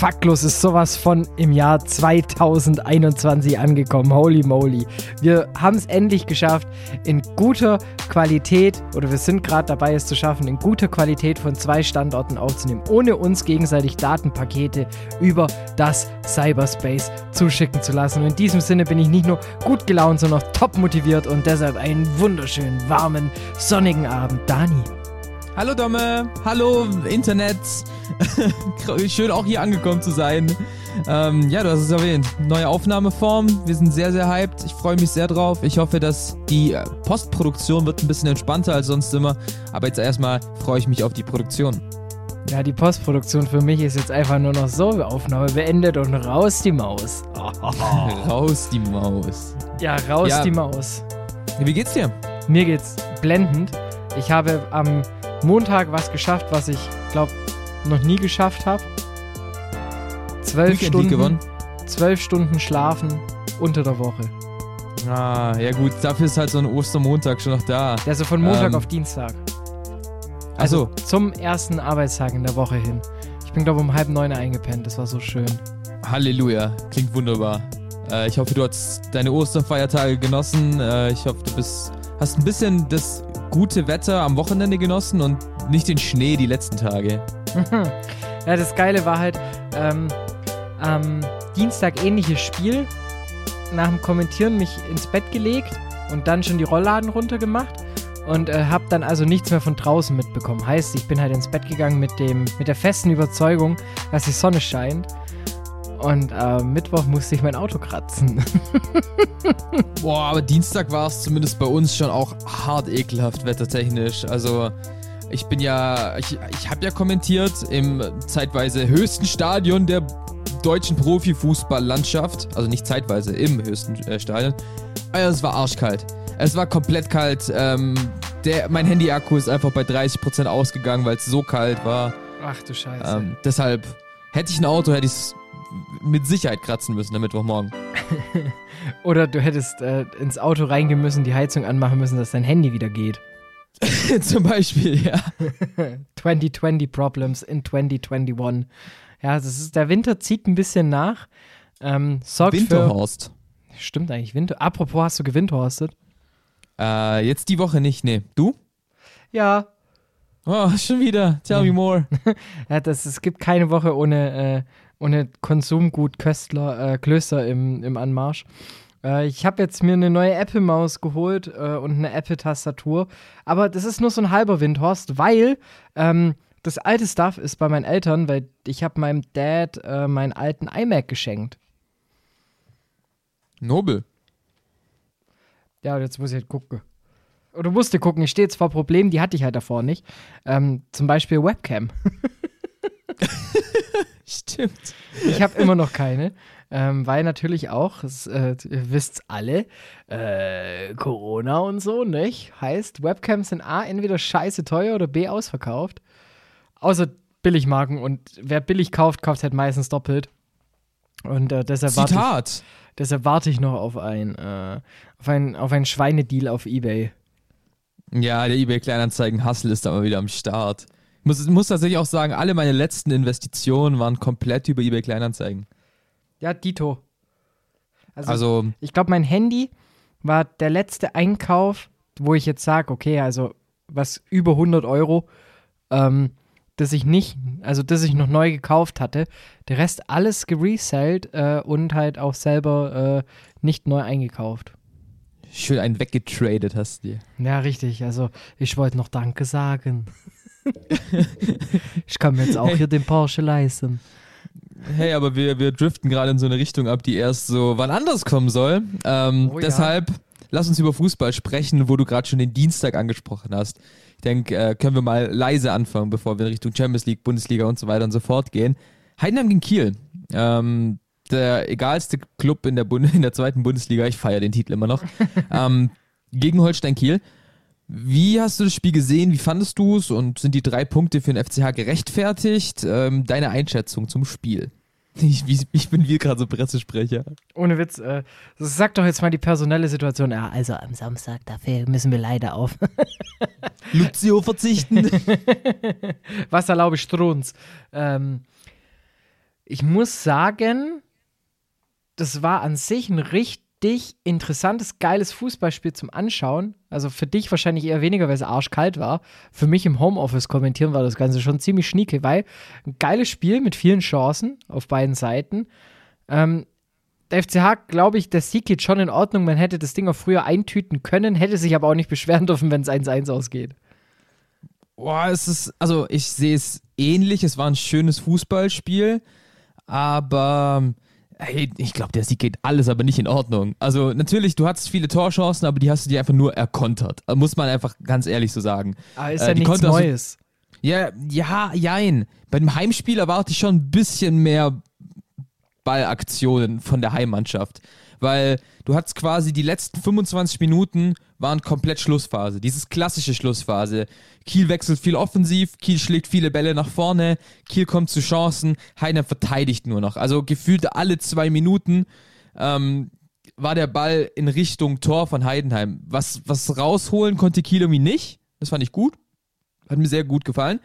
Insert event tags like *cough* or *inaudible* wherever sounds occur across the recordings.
Faktlos ist sowas von im Jahr 2021 angekommen. Holy moly. Wir haben es endlich geschafft, in guter Qualität, oder wir sind gerade dabei, es zu schaffen, in guter Qualität von zwei Standorten aufzunehmen, ohne uns gegenseitig Datenpakete über das Cyberspace zuschicken zu lassen. Und in diesem Sinne bin ich nicht nur gut gelaunt, sondern auch top motiviert und deshalb einen wunderschönen, warmen, sonnigen Abend. Dani. Hallo Domme, hallo Internet. *laughs* Schön auch hier angekommen zu sein. Ähm, ja, du hast es erwähnt. Neue Aufnahmeform. Wir sind sehr, sehr hyped. Ich freue mich sehr drauf. Ich hoffe, dass die äh, Postproduktion wird ein bisschen entspannter als sonst immer. Aber jetzt erstmal freue ich mich auf die Produktion. Ja, die Postproduktion für mich ist jetzt einfach nur noch so, Aufnahme beendet und raus die Maus. *laughs* raus die Maus. Ja, raus ja. die Maus. Wie geht's dir? Mir geht's blendend. Ich habe am Montag was geschafft, was ich glaube noch nie geschafft habe. Zwölf Stunden, gewonnen. zwölf Stunden schlafen unter der Woche. Ah, ja gut, dafür ist halt so ein Ostermontag schon noch da. Also von Montag ähm, auf Dienstag. Also so. zum ersten Arbeitstag in der Woche hin. Ich bin glaube um halb neun eingepennt, das war so schön. Halleluja, klingt wunderbar. Äh, ich hoffe, du hast deine Osterfeiertage genossen. Äh, ich hoffe, du bist, hast ein bisschen das gute Wetter am Wochenende genossen und nicht den Schnee die letzten Tage. *laughs* ja, das Geile war halt ähm, am Dienstag ähnliches Spiel. Nach dem Kommentieren mich ins Bett gelegt und dann schon die Rollladen runtergemacht und äh, habe dann also nichts mehr von draußen mitbekommen. Heißt, ich bin halt ins Bett gegangen mit dem mit der festen Überzeugung, dass die Sonne scheint und äh, Mittwoch musste ich mein Auto kratzen. *laughs* Boah, aber Dienstag war es zumindest bei uns schon auch hart ekelhaft wettertechnisch. Also ich bin ja, ich, ich habe ja kommentiert im zeitweise höchsten Stadion der deutschen Profifußballlandschaft. Also nicht zeitweise, im höchsten äh, Stadion. Also es war arschkalt. Es war komplett kalt. Ähm, der, mein Handy-Akku ist einfach bei 30% ausgegangen, weil es so kalt war. Ach du Scheiße. Ähm, deshalb hätte ich ein Auto, hätte ich es mit Sicherheit kratzen müssen am Mittwochmorgen. *laughs* Oder du hättest äh, ins Auto reingehen müssen, die Heizung anmachen müssen, dass dein Handy wieder geht. *laughs* Zum Beispiel, ja. *laughs* 2020 Problems in 2021. Ja, das ist, der Winter zieht ein bisschen nach. Ähm, Winterhorst. Für, stimmt eigentlich, Winter. Apropos, hast du gewinterhorstet? Äh, jetzt die Woche nicht, nee. Du? Ja. Oh, schon wieder. Tell me more. ja, das, es gibt keine Woche ohne, äh, ohne Konsumgut Köstler, äh, Klöster im, im Anmarsch. Äh, ich habe jetzt mir eine neue Apple-Maus geholt äh, und eine Apple-Tastatur. Aber das ist nur so ein halber Windhorst, weil ähm, das alte Stuff ist bei meinen Eltern, weil ich habe meinem Dad äh, meinen alten iMac geschenkt. Nobel. Ja, jetzt muss ich halt gucken. Oder musste gucken, ich stehe jetzt vor Problemen, die hatte ich halt davor nicht. Ähm, zum Beispiel Webcam. *laughs* *laughs* Stimmt. Ich habe immer noch keine, ähm, weil natürlich auch, das, äh, ihr wisst alle, äh, Corona und so, nicht? Heißt, Webcams sind A, entweder scheiße teuer oder B, ausverkauft. Außer Billigmarken und wer billig kauft, kauft halt meistens doppelt. Und äh, deshalb, warte ich, deshalb warte ich noch auf ein, äh, auf ein, auf ein Schweinedeal auf Ebay. Ja, der eBay Kleinanzeigen-Hustle ist da mal wieder am Start. Ich muss, muss tatsächlich auch sagen, alle meine letzten Investitionen waren komplett über eBay Kleinanzeigen. Ja, Dito. Also, also ich glaube, mein Handy war der letzte Einkauf, wo ich jetzt sage, okay, also was über 100 Euro, ähm, das ich nicht, also das ich noch neu gekauft hatte. Der Rest alles geresellt äh, und halt auch selber äh, nicht neu eingekauft. Schön einen weggetradet hast du dir. Ja, richtig. Also ich wollte noch Danke sagen. *laughs* ich kann mir jetzt auch hey. hier den Porsche leisten. Hey, aber wir, wir driften gerade in so eine Richtung ab, die erst so wann anders kommen soll. Ähm, oh, deshalb ja. lass uns über Fußball sprechen, wo du gerade schon den Dienstag angesprochen hast. Ich denke, äh, können wir mal leise anfangen, bevor wir in Richtung Champions League, Bundesliga und so weiter und so fort gehen. Heidenheim gegen Kiel. Ähm, der egalste Club in der, Bund *laughs* in der zweiten Bundesliga. Ich feiere den Titel immer noch. *laughs* ähm, gegen Holstein Kiel. Wie hast du das Spiel gesehen? Wie fandest du es? Und sind die drei Punkte für den FCH gerechtfertigt? Ähm, deine Einschätzung zum Spiel? *laughs* Ich, ich bin wie gerade so Pressesprecher. Ohne Witz, äh, sag doch jetzt mal die personelle Situation. Ja, also am Samstag, dafür müssen wir leider auf. *laughs* Lucio verzichten. *laughs* Was erlaube Strunz? Ähm, ich muss sagen, das war an sich ein richtig interessantes, geiles Fußballspiel zum Anschauen. Also für dich wahrscheinlich eher weniger, weil es arschkalt war. Für mich im Homeoffice kommentieren war das Ganze schon ziemlich schnieke, weil ein geiles Spiel mit vielen Chancen auf beiden Seiten. Ähm, der FCH, glaube ich, der Sieg geht schon in Ordnung. Man hätte das Ding auch früher eintüten können, hätte sich aber auch nicht beschweren dürfen, wenn es 1-1 ausgeht. Boah, es ist, also ich sehe es ähnlich. Es war ein schönes Fußballspiel, aber hey, ich glaube, der Sieg geht alles aber nicht in Ordnung. Also natürlich, du hattest viele Torchancen, aber die hast du dir einfach nur erkontert. Muss man einfach ganz ehrlich so sagen. Aber ist äh, ja nichts Neues. ja, ja, jein. Bei dem Heimspiel erwarte ich schon ein bisschen mehr Ballaktionen von der Heimmannschaft weil du hattest quasi die letzten 25 Minuten waren komplett Schlussphase. Dieses klassische Schlussphase. Kiel wechselt viel offensiv, Kiel schlägt viele Bälle nach vorne, Kiel kommt zu Chancen, Heidenheim verteidigt nur noch. Also gefühlt alle zwei Minuten ähm, war der Ball in Richtung Tor von Heidenheim. Was, was rausholen konnte Kiel irgendwie nicht. Das fand ich gut. Hat mir sehr gut gefallen.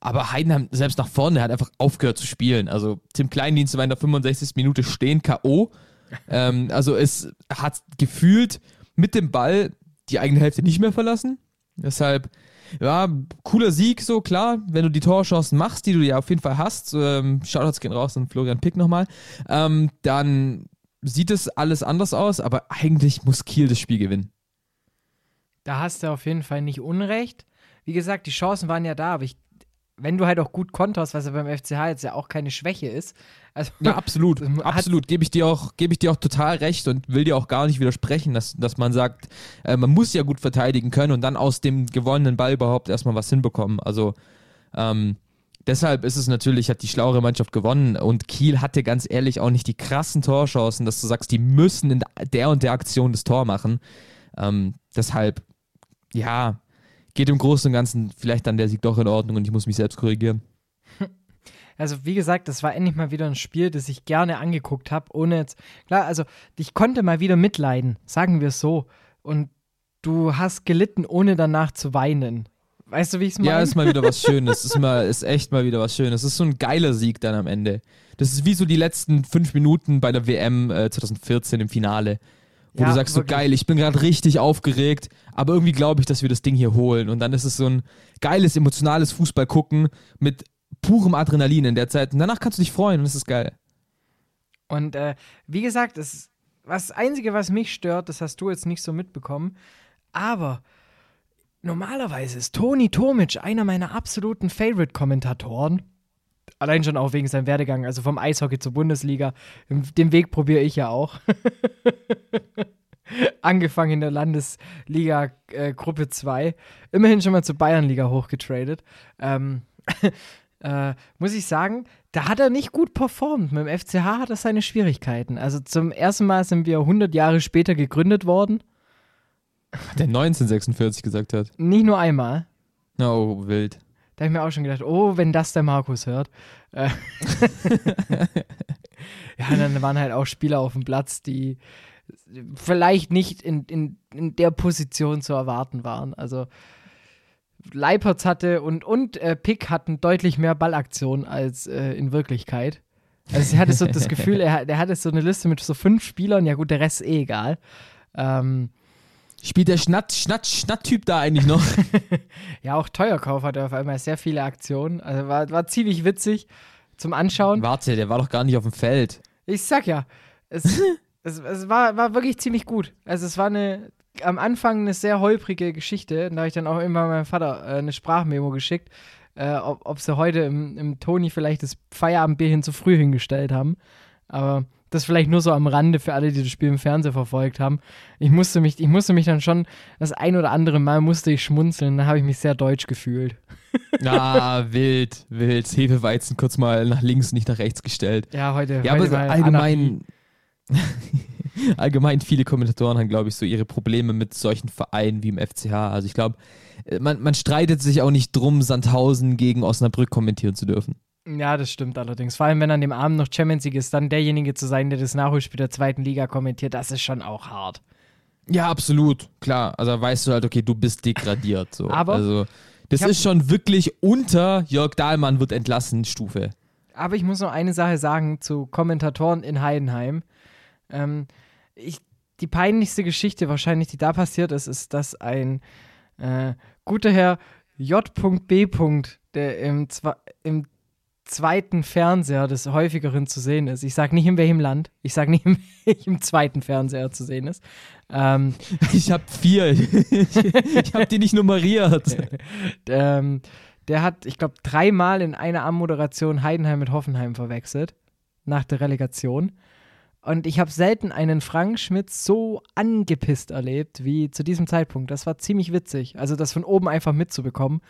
Aber Heidenheim selbst nach vorne hat einfach aufgehört zu spielen. Also Tim Kleindienst war in der 65. Minute stehen, K.O ähm, also es hat gefühlt mit dem Ball die eigene Hälfte nicht mehr verlassen. Deshalb, ja, cooler Sieg, so klar, wenn du die Torchancen machst, die du ja auf jeden Fall hast. Ähm, Shoutouts gehen raus und Florian Pick nochmal. Ähm, dann sieht es alles anders aus, aber eigentlich muss Kiel das Spiel gewinnen. Da hast du auf jeden Fall nicht Unrecht. Wie gesagt, die Chancen waren ja da, aber ich wenn du halt auch gut konterst, was ja beim FCH jetzt ja auch keine Schwäche ist. Also, ja, absolut, *laughs* absolut, gebe ich dir auch, gebe ich dir auch total recht und will dir auch gar nicht widersprechen, dass, dass man sagt, äh, man muss ja gut verteidigen können und dann aus dem gewonnenen Ball überhaupt erstmal was hinbekommen. Also ähm, deshalb ist es natürlich, hat die schlauere Mannschaft gewonnen und Kiel hatte ganz ehrlich auch nicht die krassen Torchancen, dass du sagst, die müssen in der und der Aktion das Tor machen. Ähm, deshalb, ja, geht im Großen und Ganzen vielleicht dann der Sieg doch in Ordnung und ich muss mich selbst korrigieren. *laughs* Also wie gesagt, das war endlich mal wieder ein Spiel, das ich gerne angeguckt habe, ohne jetzt, klar, also ich konnte mal wieder mitleiden, sagen wir es so. Und du hast gelitten, ohne danach zu weinen. Weißt du, wie ich es meine? Ja, ist mal wieder was *laughs* Schönes. ist, mal, ist echt mal wieder was Schönes. Es ist so ein geiler Sieg dann am Ende. Das ist wie so die letzten fünf Minuten bei der WM äh, 2014 im Finale wo ja, du sagst wirklich. so geil, ich bin gerade richtig aufgeregt, aber irgendwie glaube ich, dass wir das Ding hier holen und dann ist es so ein geiles emotionales Fußball gucken mit purem Adrenalin in der Zeit und danach kannst du dich freuen und es ist geil. Und äh, wie gesagt, das, was das Einzige, was mich stört, das hast du jetzt nicht so mitbekommen, aber normalerweise ist Toni Tomic einer meiner absoluten Favorite-Kommentatoren Allein schon auch wegen seinem Werdegang, also vom Eishockey zur Bundesliga. Den Weg probiere ich ja auch. *laughs* Angefangen in der Landesliga äh, Gruppe 2. Immerhin schon mal zur Bayernliga hochgetradet. Ähm, *laughs* äh, muss ich sagen, da hat er nicht gut performt. Mit dem FCH hat er seine Schwierigkeiten. Also zum ersten Mal sind wir 100 Jahre später gegründet worden. Der 1946 gesagt hat. Nicht nur einmal. Oh, wild. Da habe ich mir auch schon gedacht, oh, wenn das der Markus hört. Äh *laughs* ja, dann waren halt auch Spieler auf dem Platz, die vielleicht nicht in, in, in der Position zu erwarten waren. Also Leipertz hatte und, und äh, Pick hatten deutlich mehr Ballaktionen als äh, in Wirklichkeit. Also ich hatte so das *laughs* Gefühl, er, er hatte so eine Liste mit so fünf Spielern, ja gut, der Rest ist eh egal. Ähm, Spielt der Schnatt, Schnatt, Schnatt-Typ da eigentlich noch? *laughs* ja, auch Teuerkauf hatte auf einmal sehr viele Aktionen. Also war, war ziemlich witzig zum Anschauen. Warte, der war doch gar nicht auf dem Feld. Ich sag ja, es, *laughs* es, es war, war wirklich ziemlich gut. Also es war eine, am Anfang eine sehr holprige Geschichte. Da habe ich dann auch immer meinem Vater äh, eine Sprachmemo geschickt, äh, ob, ob sie heute im, im Toni vielleicht das Feierabendbier hin zu früh hingestellt haben. Aber das vielleicht nur so am Rande für alle, die das Spiel im Fernsehen verfolgt haben. Ich musste mich, ich musste mich dann schon das ein oder andere Mal musste ich schmunzeln, da habe ich mich sehr deutsch gefühlt. *laughs* Ah, wild, wild. Hefeweizen kurz mal nach links, nicht nach rechts gestellt. Ja, heute. Ja, heute aber allgemein, *laughs* allgemein viele Kommentatoren haben, glaube ich, so ihre Probleme mit solchen Vereinen wie im FCH. Also ich glaube, man, man streitet sich auch nicht drum, Sandhausen gegen Osnabrück kommentieren zu dürfen. Ja, das stimmt allerdings. Vor allem, wenn an dem Abend noch Champions League ist, dann derjenige zu sein, der das Nachholspiel der zweiten Liga kommentiert, das ist schon auch hart. Ja, absolut, klar. Also weißt du halt, okay, du bist degradiert. So. Aber also, das ist schon wirklich unter Jörg Dahlmann wird entlassen Stufe. Aber ich muss noch eine Sache sagen zu Kommentatoren in Heidenheim. Ähm, ich, die peinlichste Geschichte wahrscheinlich, die da passiert ist, ist, dass ein äh, guter Herr J.B. der im, zwa im zweiten Fernseher des häufigeren zu sehen ist. Ich sage nicht in welchem Land, ich sage nicht in welchem zweiten Fernseher zu sehen ist. Ähm, *laughs* Ich habe vier. ich ich habe die nicht nummeriert. *laughs* ähm, der hat, ich glaube, dreimal in einer Anmoderation Heidenheim mit Hoffenheim verwechselt. Nach der Relegation. Und ich habe selten einen Frank Schmidt so angepisst erlebt wie zu diesem Zeitpunkt. Das war ziemlich witzig. Also das von oben einfach mitzubekommen.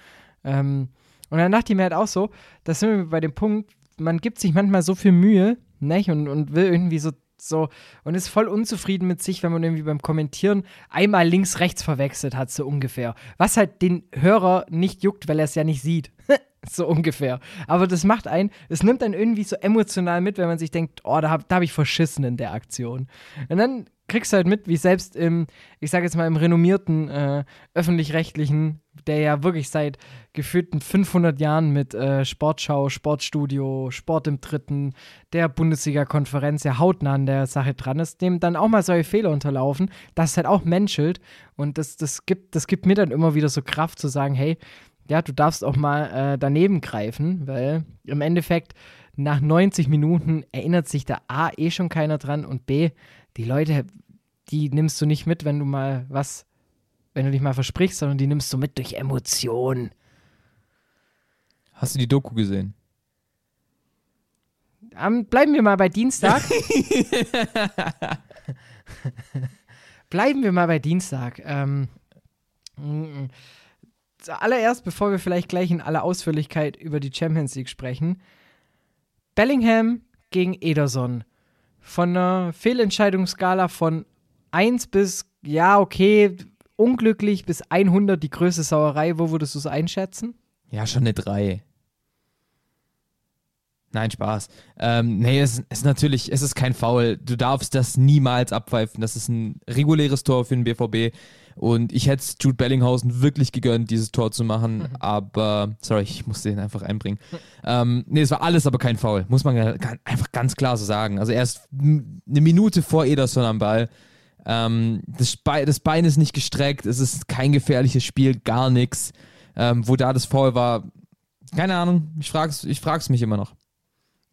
Ähm, und dann dachte ich mir halt auch so, da sind wir bei dem Punkt, man gibt sich manchmal so viel Mühe, nicht? Und, und will irgendwie so, so, und ist voll unzufrieden mit sich, wenn man irgendwie beim Kommentieren einmal links, rechts verwechselt hat, so ungefähr. Was halt den Hörer nicht juckt, weil er es ja nicht sieht. *laughs* so ungefähr. Aber das macht einen, es nimmt einen irgendwie so emotional mit, wenn man sich denkt, oh, da habe da hab ich verschissen in der Aktion. Und dann kriegst halt mit, wie selbst im, ich sage jetzt mal im renommierten äh, öffentlich-rechtlichen, der ja wirklich seit gefühlten 500 Jahren mit äh, Sportschau, Sportstudio, Sport im Dritten, der Bundesliga-Konferenz ja hautnah an der Sache dran ist, dem dann auch mal solche Fehler unterlaufen, das ist halt auch menschelt. Und das, das, gibt, das gibt mir dann immer wieder so Kraft zu sagen, hey, ja, du darfst auch mal äh, daneben greifen, weil im Endeffekt nach 90 Minuten erinnert sich da A eh schon keiner dran und B, die Leute, die nimmst du nicht mit, wenn du mal was, wenn du dich mal versprichst, sondern die nimmst du mit durch Emotionen. Hast du die Doku gesehen? Ähm, bleiben wir mal bei Dienstag. *laughs* bleiben wir mal bei Dienstag. Ähm, mm, zuallererst, bevor wir vielleicht gleich in aller Ausführlichkeit über die Champions League sprechen, Bellingham gegen Ederson. Von einer Fehlentscheidungsskala von 1 bis, ja, okay, unglücklich bis 100 die größte Sauerei. Wo würdest du es einschätzen? Ja, schon eine 3. Nein, Spaß. Ähm, nee, es ist natürlich, es ist kein Foul. Du darfst das niemals abpfeifen. Das ist ein reguläres Tor für den BVB. Und ich hätte es Jude Bellinghausen wirklich gegönnt, dieses Tor zu machen. Aber, sorry, ich musste den einfach einbringen. ähm, nee, es war alles aber kein Foul. Muss man einfach ganz klar so sagen. Also erst eine Minute vor Ederson am Ball. Ähm, das, Bein, das Bein ist nicht gestreckt. Es ist kein gefährliches Spiel, gar nichts. Ähm, wo da das Foul war, keine Ahnung. Ich frag's, ich frag's mich immer noch.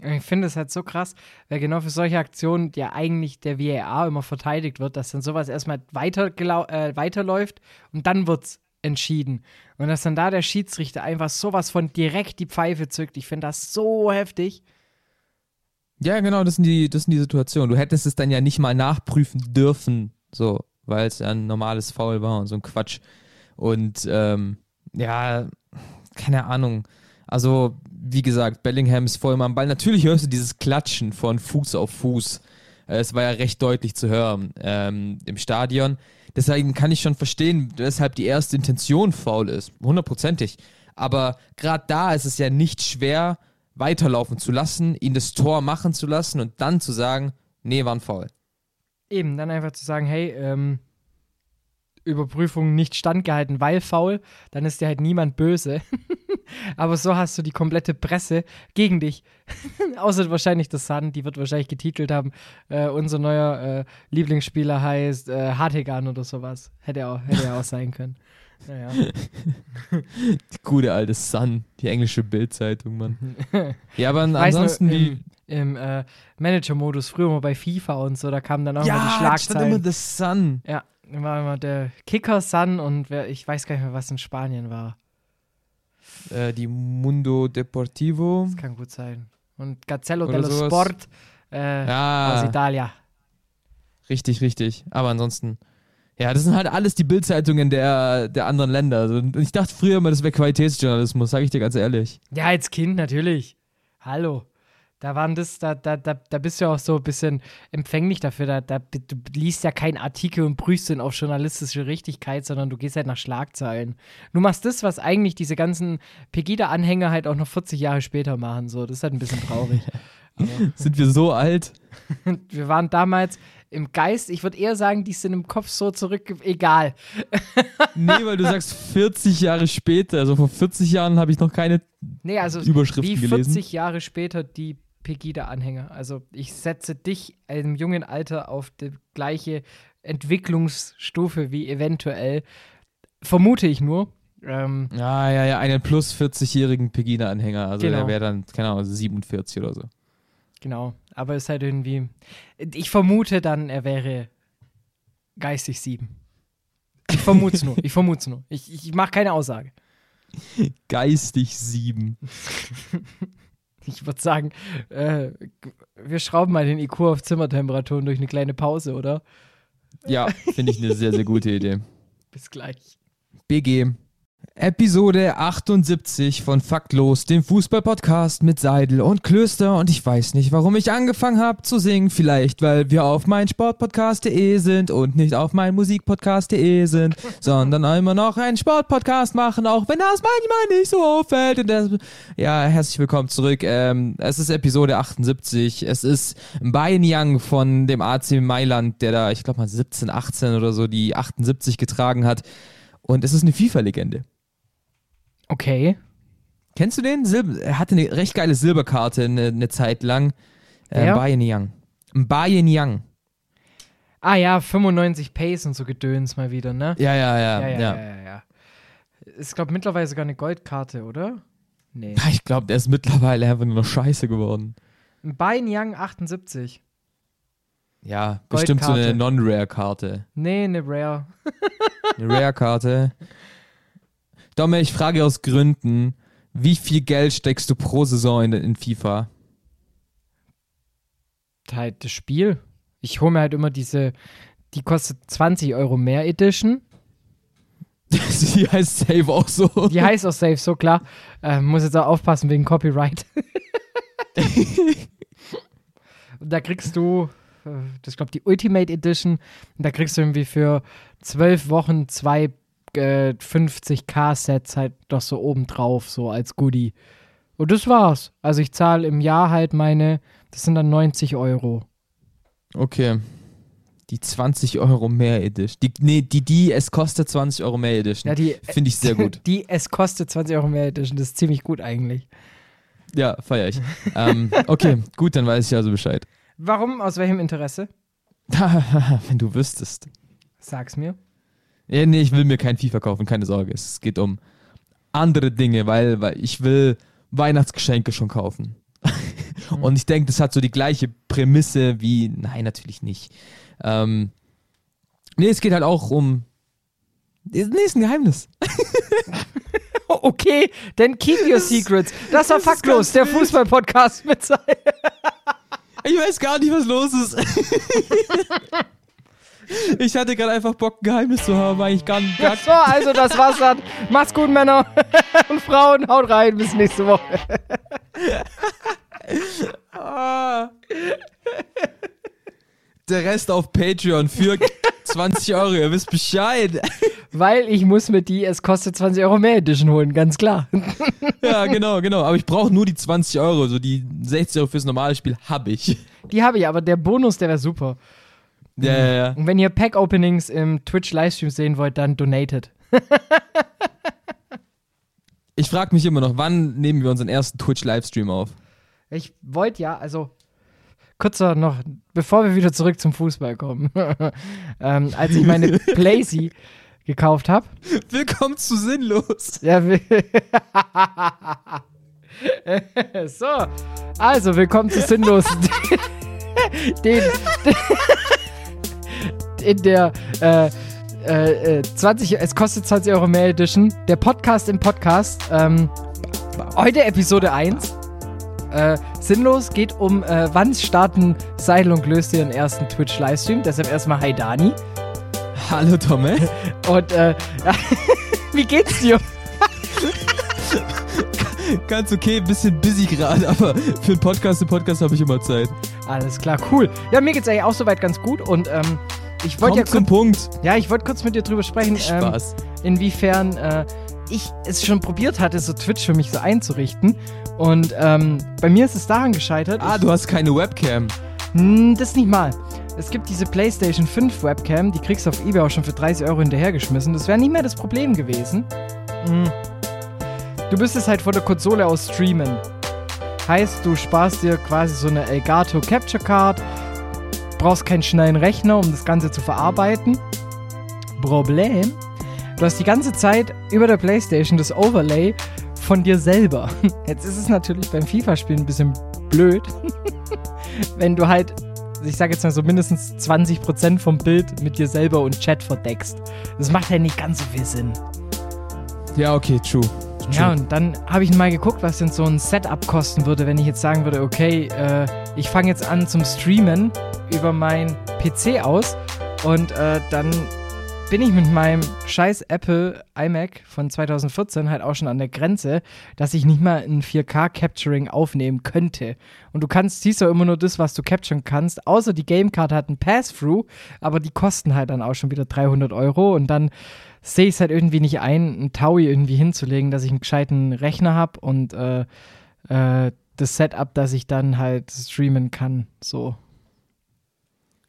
Ich finde es halt so krass, weil genau für solche Aktionen ja eigentlich der VAR immer verteidigt wird, dass dann sowas erstmal äh, weiterläuft und dann wird es entschieden. Und dass dann da der Schiedsrichter einfach sowas von direkt die Pfeife zückt. Ich finde das so heftig. Ja, genau, das sind die, das sind die Situationen. Du hättest es dann ja nicht mal nachprüfen dürfen, so, weil es ja ein normales Foul war und so ein Quatsch. Und ähm, ja, keine Ahnung. Also, wie gesagt, Bellingham ist voll am Ball. Natürlich hörst du dieses Klatschen von Fuß auf Fuß. Äh, Es war ja recht deutlich zu hören ähm, im Stadion. Deswegen kann ich schon verstehen, weshalb die erste Intention faul ist. Hundertprozentig. Aber gerade da ist es ja nicht schwer, weiterlaufen zu lassen, ihn das Tor machen zu lassen und dann zu sagen, nee, war ein Foul. Eben, dann einfach zu sagen, hey, ähm, Überprüfung nicht standgehalten, weil faul, dann ist dir halt niemand böse. *laughs* Aber so hast du die komplette Presse gegen dich. *laughs* Außer wahrscheinlich das Sun, die wird wahrscheinlich getitelt haben, äh, unser neuer äh, Lieblingsspieler heißt äh, Hartigan oder sowas. Hätte auch, hätte ja auch sein können. Naja. *laughs* Die gute alte Sun, die englische Bildzeitung, Mann. *laughs* ja, aber weiß nur, ansonsten wie. im, im äh, Manager-Modus, früher mal bei FIFA und so, da kamen dann auch mal die Ja, da stand Schlagzeilen. immer The Sun. Ja, da war immer der Kicker Sun und wer, ich weiß gar nicht mehr, was in Spanien war. Äh, die Mundo Deportivo. Das kann gut sein. Und Gazzello dello sowas. Sport äh, Ja. aus Italia. Richtig, richtig. Aber ansonsten, ja, das sind halt alles die Bildzeitungen der, der anderen Länder. Also, und ich dachte früher immer, das wäre Qualitätsjournalismus, sage ich dir ganz ehrlich. Ja, als Kind natürlich. Hallo. Da waren das, da, da, da, da bist du ja auch so ein bisschen empfänglich dafür. Da, da, du liest ja keinen Artikel und prüfst ihn auf journalistische Richtigkeit, sondern du gehst halt nach Schlagzeilen. Du machst das, was eigentlich diese ganzen Pegida-Anhänger halt auch noch 40 Jahre später machen. So, das ist halt ein bisschen traurig. *laughs* Sind wir so alt? *laughs* Wir waren damals im Geist, ich würde eher sagen, die sind im Kopf so zurück, egal. Nee, weil du sagst 40 Jahre später. Also vor 40 Jahren habe ich noch keine. Nee, also Überschriften wie gelesen. 40 Jahre später die Pegida-Anhänger. Also ich setze dich im jungen Alter auf die gleiche Entwicklungsstufe wie eventuell, vermute ich nur. Ähm, Ja, ja, ja, einen plus 40-jährigen Pegida-Anhänger. Also Genau. der wäre dann, keine Ahnung, 47 oder so. genau, aber es ist halt irgendwie, ich vermute dann, er wäre geistig sieben. Ich vermute es nur, ich vermute es nur. Ich, ich mache keine Aussage. *laughs* Geistig 7. *laughs* Ich würde sagen, äh, wir schrauben mal den IQ auf Zimmertemperaturen durch eine kleine Pause, oder? Ja, finde ich eine sehr, sehr gute Idee. *laughs* Bis gleich. BG. Episode 78 von Faktlos, dem Fußball-Podcast mit Seidel und Klöster. Und ich weiß nicht, warum ich angefangen habe zu singen. Vielleicht, weil wir auf meinsportpodcast.de sind und nicht auf meinmusikpodcast.de sind, sondern immer noch einen Sportpodcast machen, auch wenn das manchmal nicht so auffällt. Und das, ja, herzlich willkommen zurück. Ähm, es ist Episode 78. Es ist Bayern Young von dem AC Mailand, der da, ich glaube mal 17, 18 oder so, die 78 getragen hat. Und es ist eine FIFA-Legende. Okay. Kennst du den? Silber er hatte eine recht geile Silberkarte eine, eine Zeit lang. Äh, Wer? Bayern Young. Bayern Young. Ah ja, 95 Pace und so Gedöns mal wieder, ne? Ja, ja, ja. ja, ja, ja, ja. ja. Ist, glaube mittlerweile sogar eine Goldkarte, oder? Nee. *laughs* Ich glaube, der ist mittlerweile einfach nur noch scheiße geworden. Ein Bayern Young 78. Ja, bestimmt so eine Non-Rare-Karte. Nee, eine Rare. *laughs* Eine Rare-Karte. Domme, ich frage aus Gründen, wie viel Geld steckst du pro Saison in, in FIFA? Halt das Spiel. Ich hole mir halt immer diese, die kostet 20 Euro mehr Edition. *laughs* Die heißt Save auch so. Die heißt auch safe, so klar. Äh, muss jetzt auch aufpassen wegen Copyright. und *laughs* da kriegst du, äh, das glaube die Ultimate Edition, und da kriegst du irgendwie für zwölf Wochen zwei äh, 50k-Sets halt doch so obendrauf, so als Goodie. Und das war's. Also ich zahle im Jahr halt meine, das sind dann 90 Euro. Okay. Die 20 Euro mehr Edition. Die, nee, die, die, es kostet 20 Euro mehr Edition. Ja, die, Finde ich sehr gut. *laughs* Die, es kostet 20 Euro mehr Edition, das ist ziemlich gut eigentlich. Ja, feier ich. ähm, okay, *laughs* gut, dann weiß ich also Bescheid. Warum? Aus welchem Interesse? *laughs* Wenn du wüsstest. Sag's mir. Ja, nee, ich will mir kein FIFA kaufen, keine Sorge. Es geht um andere Dinge, weil, weil ich will Weihnachtsgeschenke schon kaufen. Und ich denke, das hat so die gleiche Prämisse wie, nein, natürlich nicht. Ähm, nee, es geht halt auch um. Nee, ist ein Geheimnis. *laughs* Okay, then keep your secrets. Das war das faktlos, der. Fußball-Podcast mit Sei- Ich weiß gar nicht, was los ist. *laughs* *laughs* ich hatte gerade einfach Bock, ein Geheimnis zu haben, eigentlich gar, gar So, also das war's dann. Macht's gut, Männer *laughs* und Frauen. Haut rein, bis nächste Woche. *laughs* Der Rest auf Patreon für 20 Euro, ihr wisst Bescheid. Weil ich muss mir die, es kostet 20 Euro mehr Edition holen, ganz klar. Ja, genau, genau. Aber ich brauche nur die 20 Euro. So die 60 Euro fürs normale Spiel habe ich. Die habe ich, aber der Bonus, der wäre super. Ja, ja, ja. Und wenn ihr Pack-Openings im Twitch-Livestream sehen wollt, dann donated. *laughs* Ich frage mich immer noch, wann nehmen wir unseren ersten Twitch-Livestream auf? Ich wollte ja, also kurzer noch, bevor wir wieder zurück zum Fußball kommen, *laughs* ähm, als ich meine *laughs* Playsee gekauft habe. Willkommen zu Sinnlos. Ja, wir- so, also willkommen zu Sinnlos. den, in der äh, äh, äh, 20, es kostet 20 Euro mehr Edition. Der Podcast im Podcast. Ähm, heute Episode 1. Äh, sinnlos geht um, äh, wann starten Seidel und Klöster ihren ersten Twitch-Livestream. Deshalb erstmal Hi Dani. Hallo Tomme. *laughs* Und äh, *laughs* wie geht's dir? *laughs* Ganz okay, ein bisschen busy gerade, aber für einen Podcast, einen Podcast habe ich immer Zeit. Alles klar, cool. Ja, mir geht's eigentlich auch soweit ganz gut und ähm, ich wollte ja zum kurz, Punkt. ja, ich wollte kurz mit dir drüber sprechen, ähm, Spaß. inwiefern äh, ich es schon probiert hatte, so Twitch für mich so einzurichten. Und ähm, bei mir ist es daran gescheitert. Ah, du hast keine Webcam. Hm, das nicht mal. Es gibt diese PlayStation 5 Webcam, die kriegst du auf eBay auch schon für 30 Euro hinterhergeschmissen. Das wäre nicht mehr das Problem gewesen. Hm. Du müsstest halt von der Konsole aus streamen. Heißt, du sparst dir quasi so eine Elgato Capture Card, brauchst keinen schnellen Rechner, um das Ganze zu verarbeiten. Problem, du hast die ganze Zeit über der PlayStation das Overlay von dir selber. *laughs* Jetzt ist es natürlich beim FIFA-Spielen ein bisschen blöd, *laughs* wenn du halt, ich sag jetzt mal so mindestens 20% vom Bild mit dir selber und Chat verdeckst. Das macht halt nicht ganz so viel Sinn. Ja, okay, true. Ja, und dann habe ich mal geguckt, was denn so ein Setup kosten würde, wenn ich jetzt sagen würde, okay, äh, ich fange jetzt an zum Streamen über mein PC aus und äh, dann bin ich mit meinem scheiß Apple iMac von 2014 halt auch schon an der Grenze, dass ich nicht mal ein 4K-Capturing aufnehmen könnte. Und du kannst, siehst ja immer nur das, was du capturen kannst, außer die Gamecard hat ein Pass-Through, aber die kosten halt dann auch schon wieder 300 Euro und dann sehe ich es halt irgendwie nicht ein, einen Taui irgendwie hinzulegen, dass ich einen gescheiten Rechner habe und äh, äh, das Setup, dass ich dann halt streamen kann. So.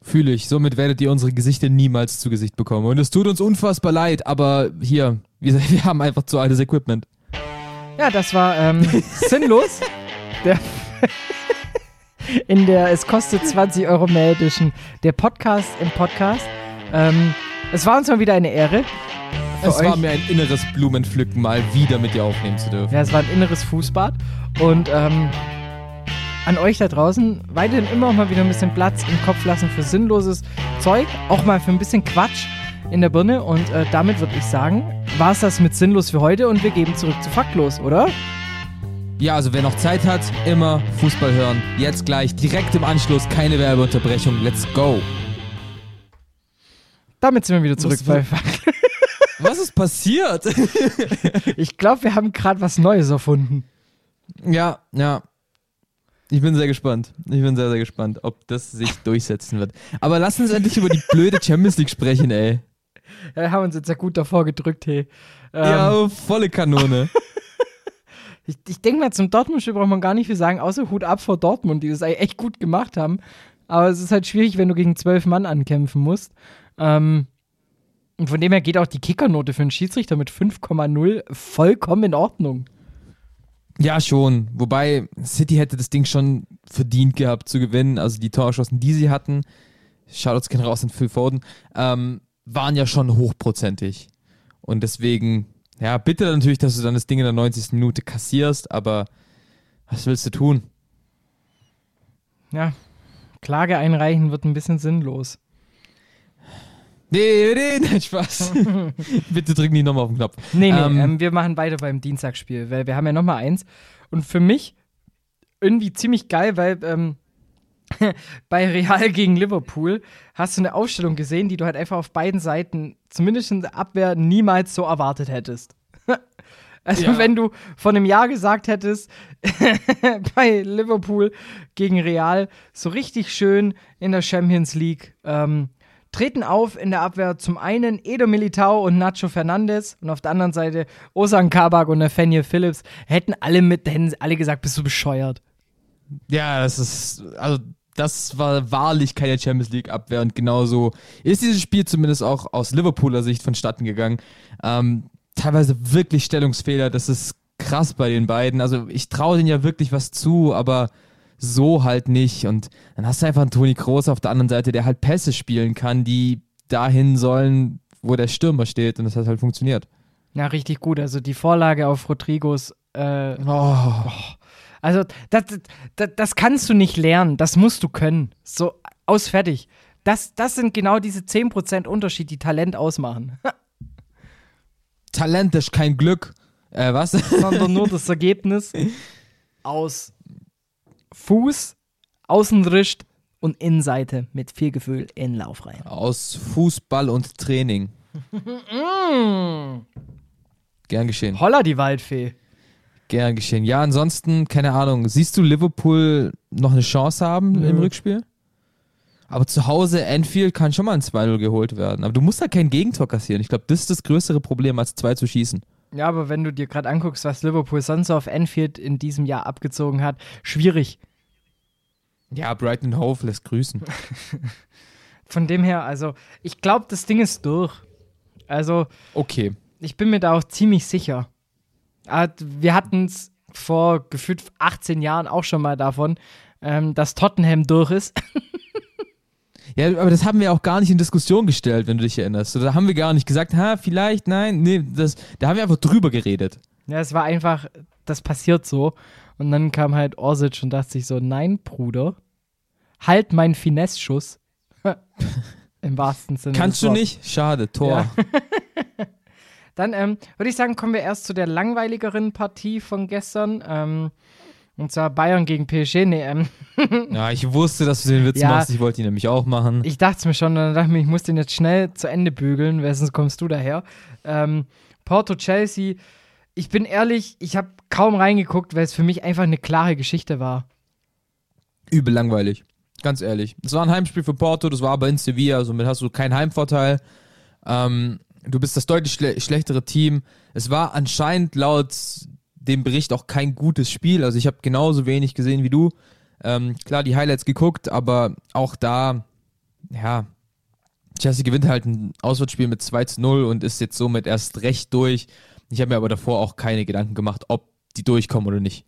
Fühle ich. Somit werdet ihr unsere Gesichter niemals zu Gesicht bekommen. Und es tut uns unfassbar leid, aber hier, *laughs* wir, wir haben einfach zu altes Equipment. Ja, das war ähm, *laughs* sinnlos. Der *laughs* in der Es kostet 20 Euro mehr Edition. Der Podcast im Podcast. Ähm, es war uns mal wieder eine Ehre. Es war euch. mir ein inneres Blumenpflücken, mal wieder mit dir aufnehmen zu dürfen. Ja, es war ein inneres Fußbad. Und ähm, an euch da draußen weiterhin immer auch mal wieder ein bisschen Platz im Kopf lassen für sinnloses Zeug. Auch mal für ein bisschen Quatsch in der Birne. Und äh, damit würde ich sagen, war es das mit Sinnlos für heute und wir geben zurück zu Faktlos, oder? Ja, also wer noch Zeit hat, immer Fußball hören. Jetzt gleich, direkt im Anschluss, keine Werbeunterbrechung. Let's go. Damit sind wir wieder zurück Was bei Faktlos. *laughs* Was ist passiert? Ich glaube, wir haben gerade was Neues erfunden. ja, ja. Ich bin sehr gespannt. Ich bin sehr, sehr gespannt, ob das sich durchsetzen wird. Aber lass uns endlich über die blöde Champions League sprechen, ey. Ja, haben uns jetzt ja gut davor gedrückt, hey. Ähm, ja, volle Kanone. *laughs* Ich, ich denke mal, zum Dortmund-Spiel braucht man gar nicht viel sagen, außer Hut ab vor Dortmund, die das eigentlich echt gut gemacht haben. Aber es ist halt schwierig, wenn du gegen zwölf Mann ankämpfen musst. Ähm, und von dem her geht auch die Kickernote für einen Schiedsrichter mit 5,0 vollkommen in Ordnung. Ja, schon. Wobei City hätte das Ding schon verdient gehabt zu gewinnen. Also die Torschancen, die sie hatten, Shoutouts gehen raus an Phil Foden, ähm, waren ja schon hochprozentig. Und deswegen, ja, bitte natürlich, dass du dann das Ding in der 90. Minute kassierst, aber was willst du tun? Ja, Klage einreichen wird ein bisschen sinnlos. Nee, nee, nein, Spaß. *laughs* bitte drück nicht nochmal auf den Knopf. Nee, nee, Ähm, ähm, wir machen weiter beim Dienstagsspiel, weil wir haben ja noch mal eins. Und für mich irgendwie ziemlich geil, weil ähm, *laughs* bei Real gegen Liverpool hast du eine Aufstellung gesehen, die du halt einfach auf beiden Seiten, zumindest in der Abwehr, niemals so erwartet hättest. *laughs* Also Ja. wenn du vor einem Jahr gesagt hättest, bei Liverpool gegen Real, so richtig schön in der Champions League, ähm, treten auf in der Abwehr zum einen Edo Militao und Nacho Fernandes und auf der anderen Seite Osan Kabak und Nathaniel Phillips, hätten alle mit, hätten alle gesagt, bist du bescheuert. Ja, das ist, also das war wahrlich keine Champions League Abwehr und genauso ist dieses Spiel zumindest auch aus Liverpooler Sicht vonstatten gegangen. Ähm, teilweise wirklich Stellungsfehler, das ist krass bei den beiden. Also ich traue denen ja wirklich was zu, aber so halt nicht. Und dann hast du einfach einen Toni Kroos auf der anderen Seite, der halt Pässe spielen kann, die dahin sollen, wo der Stürmer steht und das hat halt funktioniert. Ja, richtig gut. Also die Vorlage auf Rodrigos, äh, Oh. also das, das, das kannst du nicht lernen, das musst du können. So, aus fertig. Das, das sind genau diese 10% Unterschied, die Talent ausmachen. *laughs* Talent ist kein Glück. Äh, was? sondern nur das *laughs* Ergebnis aus. Fuß, Außenricht und Innenseite mit viel Gefühl in Lauf rein. Aus Fußball und Training. *laughs* Gern geschehen. Holla, die Waldfee. Gern geschehen. Ja, ansonsten, keine Ahnung, siehst du Liverpool noch eine Chance haben Nö. im Rückspiel? Aber zu Hause, Anfield kann schon mal ein 2-0 geholt werden. Aber du musst da kein Gegentor kassieren. Ich glaube, das ist das größere Problem, als 2 zu schießen. Ja, aber wenn du dir gerade anguckst, was Liverpool sonst so auf Anfield in diesem Jahr abgezogen hat, schwierig. Ja, Brighton Hove lässt grüßen. *laughs* Von dem her, also, ich glaube, das Ding ist durch. Also, Okay. ich bin mir da auch ziemlich sicher. Ah, Wir hatten es vor gefühlt 18 Jahren auch schon mal davon, ähm, dass Tottenham durch ist. *laughs* Ja, aber das haben wir auch gar nicht in Diskussion gestellt, wenn du dich erinnerst. Da haben wir gar nicht gesagt, ha, vielleicht, nein, nee, das, da haben wir einfach drüber geredet. Ja, es war einfach, das passiert so. Und dann kam halt Orsic und dachte sich so, nein, Bruder, halt meinen Finesse-Schuss. *laughs* Im wahrsten Sinne. Kannst du nicht? Schade, Tor. *laughs* Dann ähm, würde ich sagen, kommen wir erst zu der langweiligeren Partie von gestern. Ähm, und zwar Bayern gegen PSG. Nee, ähm, *laughs* Ja, ich wusste, dass du den Witz Ja. machst. Ich wollte ihn nämlich auch machen. ich dachte es mir schon, dann dachte ich mir, ich muss den jetzt schnell zu Ende bügeln, weil sonst kommst du daher. Ähm, Porto Chelsea. Ich bin ehrlich, ich habe kaum reingeguckt, weil es für mich einfach eine klare Geschichte war. Übel langweilig. Ganz ehrlich. Es war ein Heimspiel für Porto, das war aber in Sevilla, somit hast du keinen Heimvorteil. Ähm, du bist das deutlich schle schlechtere Team. Es war anscheinend laut dem Bericht auch kein gutes Spiel. Also ich habe genauso wenig gesehen wie du. Ähm, klar, die Highlights geguckt, aber auch da, ja, Chelsea gewinnt halt ein Auswärtsspiel mit 2 zu 0 und ist jetzt somit erst recht durch. Ich habe mir aber davor auch keine Gedanken gemacht, ob die durchkommen oder nicht.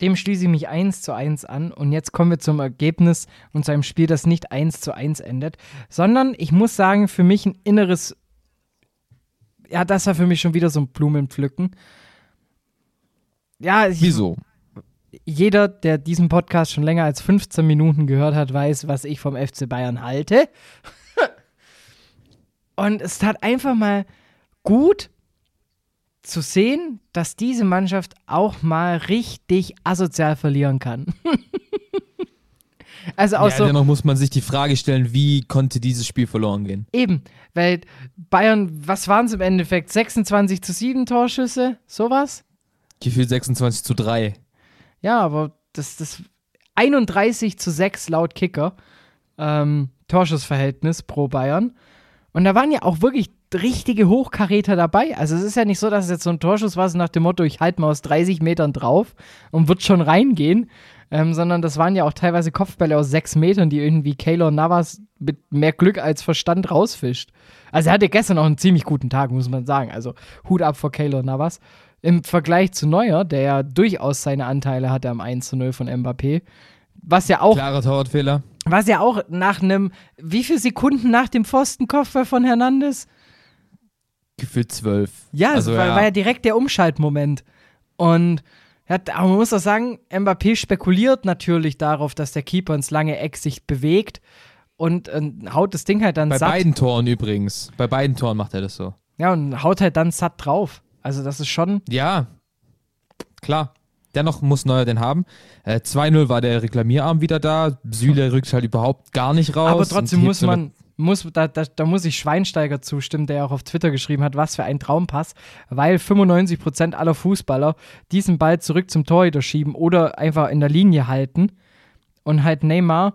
Dem schließe ich mich eins zu eins an. Und jetzt kommen wir zum Ergebnis und zu einem Spiel, das nicht eins zu eins endet, sondern ich muss sagen, für mich ein inneres, ja, das war für mich schon wieder so ein Blumenpflücken. Ja, ich, Wieso? jeder, der diesen Podcast schon länger als 15 Minuten gehört hat, weiß, was ich vom FC Bayern halte. *laughs* Und es tat einfach mal gut zu sehen, dass diese Mannschaft auch mal richtig asozial verlieren kann. *laughs* also auch ja, so, dennoch muss man sich die Frage stellen, wie konnte dieses Spiel verloren gehen? eben, weil Bayern, was waren es im Endeffekt? 26 zu 7 Torschüsse, sowas? Gefühlt 26 zu 3. Ja, aber das, das 31 zu 6 laut Kicker ähm, Torschussverhältnis pro Bayern. Und da waren ja auch wirklich richtige Hochkaräter dabei. Also es ist ja nicht so, dass es jetzt so ein Torschuss war, so nach dem Motto, ich halte mal aus 30 Metern drauf und wird schon reingehen. Ähm, sondern das waren ja auch teilweise Kopfbälle aus 6 Metern, die irgendwie Keylor Navas mit mehr Glück als Verstand rausfischt. Also er hatte gestern auch einen ziemlich guten Tag, muss man sagen. Also Hut ab vor Keylor Navas. Im Vergleich zu Neuer, der ja durchaus seine Anteile hatte am 1 zu 0 von Mbappé. Was ja auch Klarer Torwartfehler. was ja auch nach einem, wie viele Sekunden nach dem Pfostenkopfball von Hernandez? Gefühlt 12. Ja, also, war, ja. war ja direkt der Umschaltmoment. Und ja, aber man muss auch sagen, Mbappé spekuliert natürlich darauf, dass der Keeper ins lange Eck sich bewegt und äh, haut das Ding halt dann Bei satt. beiden Toren übrigens. Bei beiden Toren macht er das so. Ja, und haut halt dann satt drauf. Also das ist schon, Ja, klar. Dennoch muss Neuer den haben. Äh, 2-0 war der Reklamierarm wieder da. Süle rückt halt überhaupt gar nicht raus. aber trotzdem muss man, muss, da, da, da muss ich Schweinsteiger zustimmen, der auch auf Twitter geschrieben hat, was für ein Traumpass, weil 95% aller Fußballer diesen Ball zurück zum Torhüter schieben oder einfach in der Linie halten und halt Neymar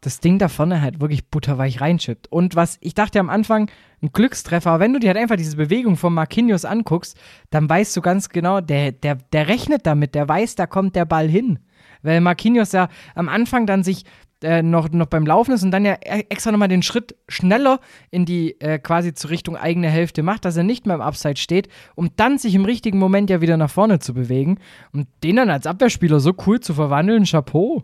das Ding da vorne halt wirklich butterweich reinschippt. Und was, ich dachte am Anfang, ein Glückstreffer, aber wenn du dir halt einfach diese Bewegung von Marquinhos anguckst, dann weißt du ganz genau, der, der, der rechnet damit, der weiß, da kommt der Ball hin. Weil Marquinhos ja am Anfang dann sich äh, noch, noch beim Laufen ist und dann ja e- extra nochmal den Schritt schneller in die äh, quasi zur Richtung eigene Hälfte macht, dass er nicht mehr im Upside steht, um dann sich im richtigen Moment ja wieder nach vorne zu bewegen. Und den dann als Abwehrspieler so cool zu verwandeln, Chapeau.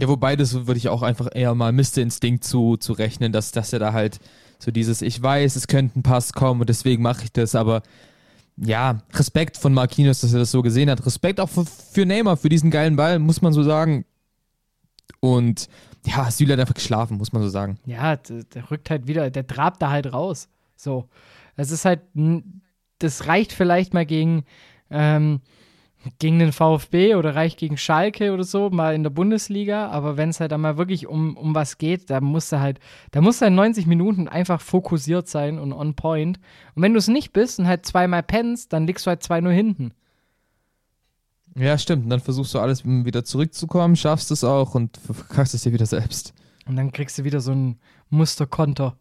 Ja, wobei das würde ich auch einfach eher mal Mr. Instinkt zu, zu rechnen, dass, dass er da halt so dieses, ich weiß, es könnte ein Pass kommen und deswegen mache ich das, aber ja, Respekt von Marquinhos, dass er das so gesehen hat. Respekt auch für, für Neymar, für diesen geilen Ball, muss man so sagen. Und ja, Süle hat einfach geschlafen, muss man so sagen. Ja, der, der rückt halt wieder, der trabt da halt raus. So. Es ist halt, das reicht vielleicht mal gegen, ähm, gegen den VfB oder reicht gegen Schalke oder so, mal in der Bundesliga, aber wenn es halt dann mal wirklich um, um was geht, da musst du halt, da musst du halt 90 Minuten einfach fokussiert sein und on point. Und wenn du es nicht bist und halt zweimal pennst, dann liegst du halt 2-0 hinten. Ja, stimmt. Und dann versuchst du alles wieder zurückzukommen, schaffst es auch und verkackst es dir wieder selbst. Und dann kriegst du wieder so einen Musterkonter,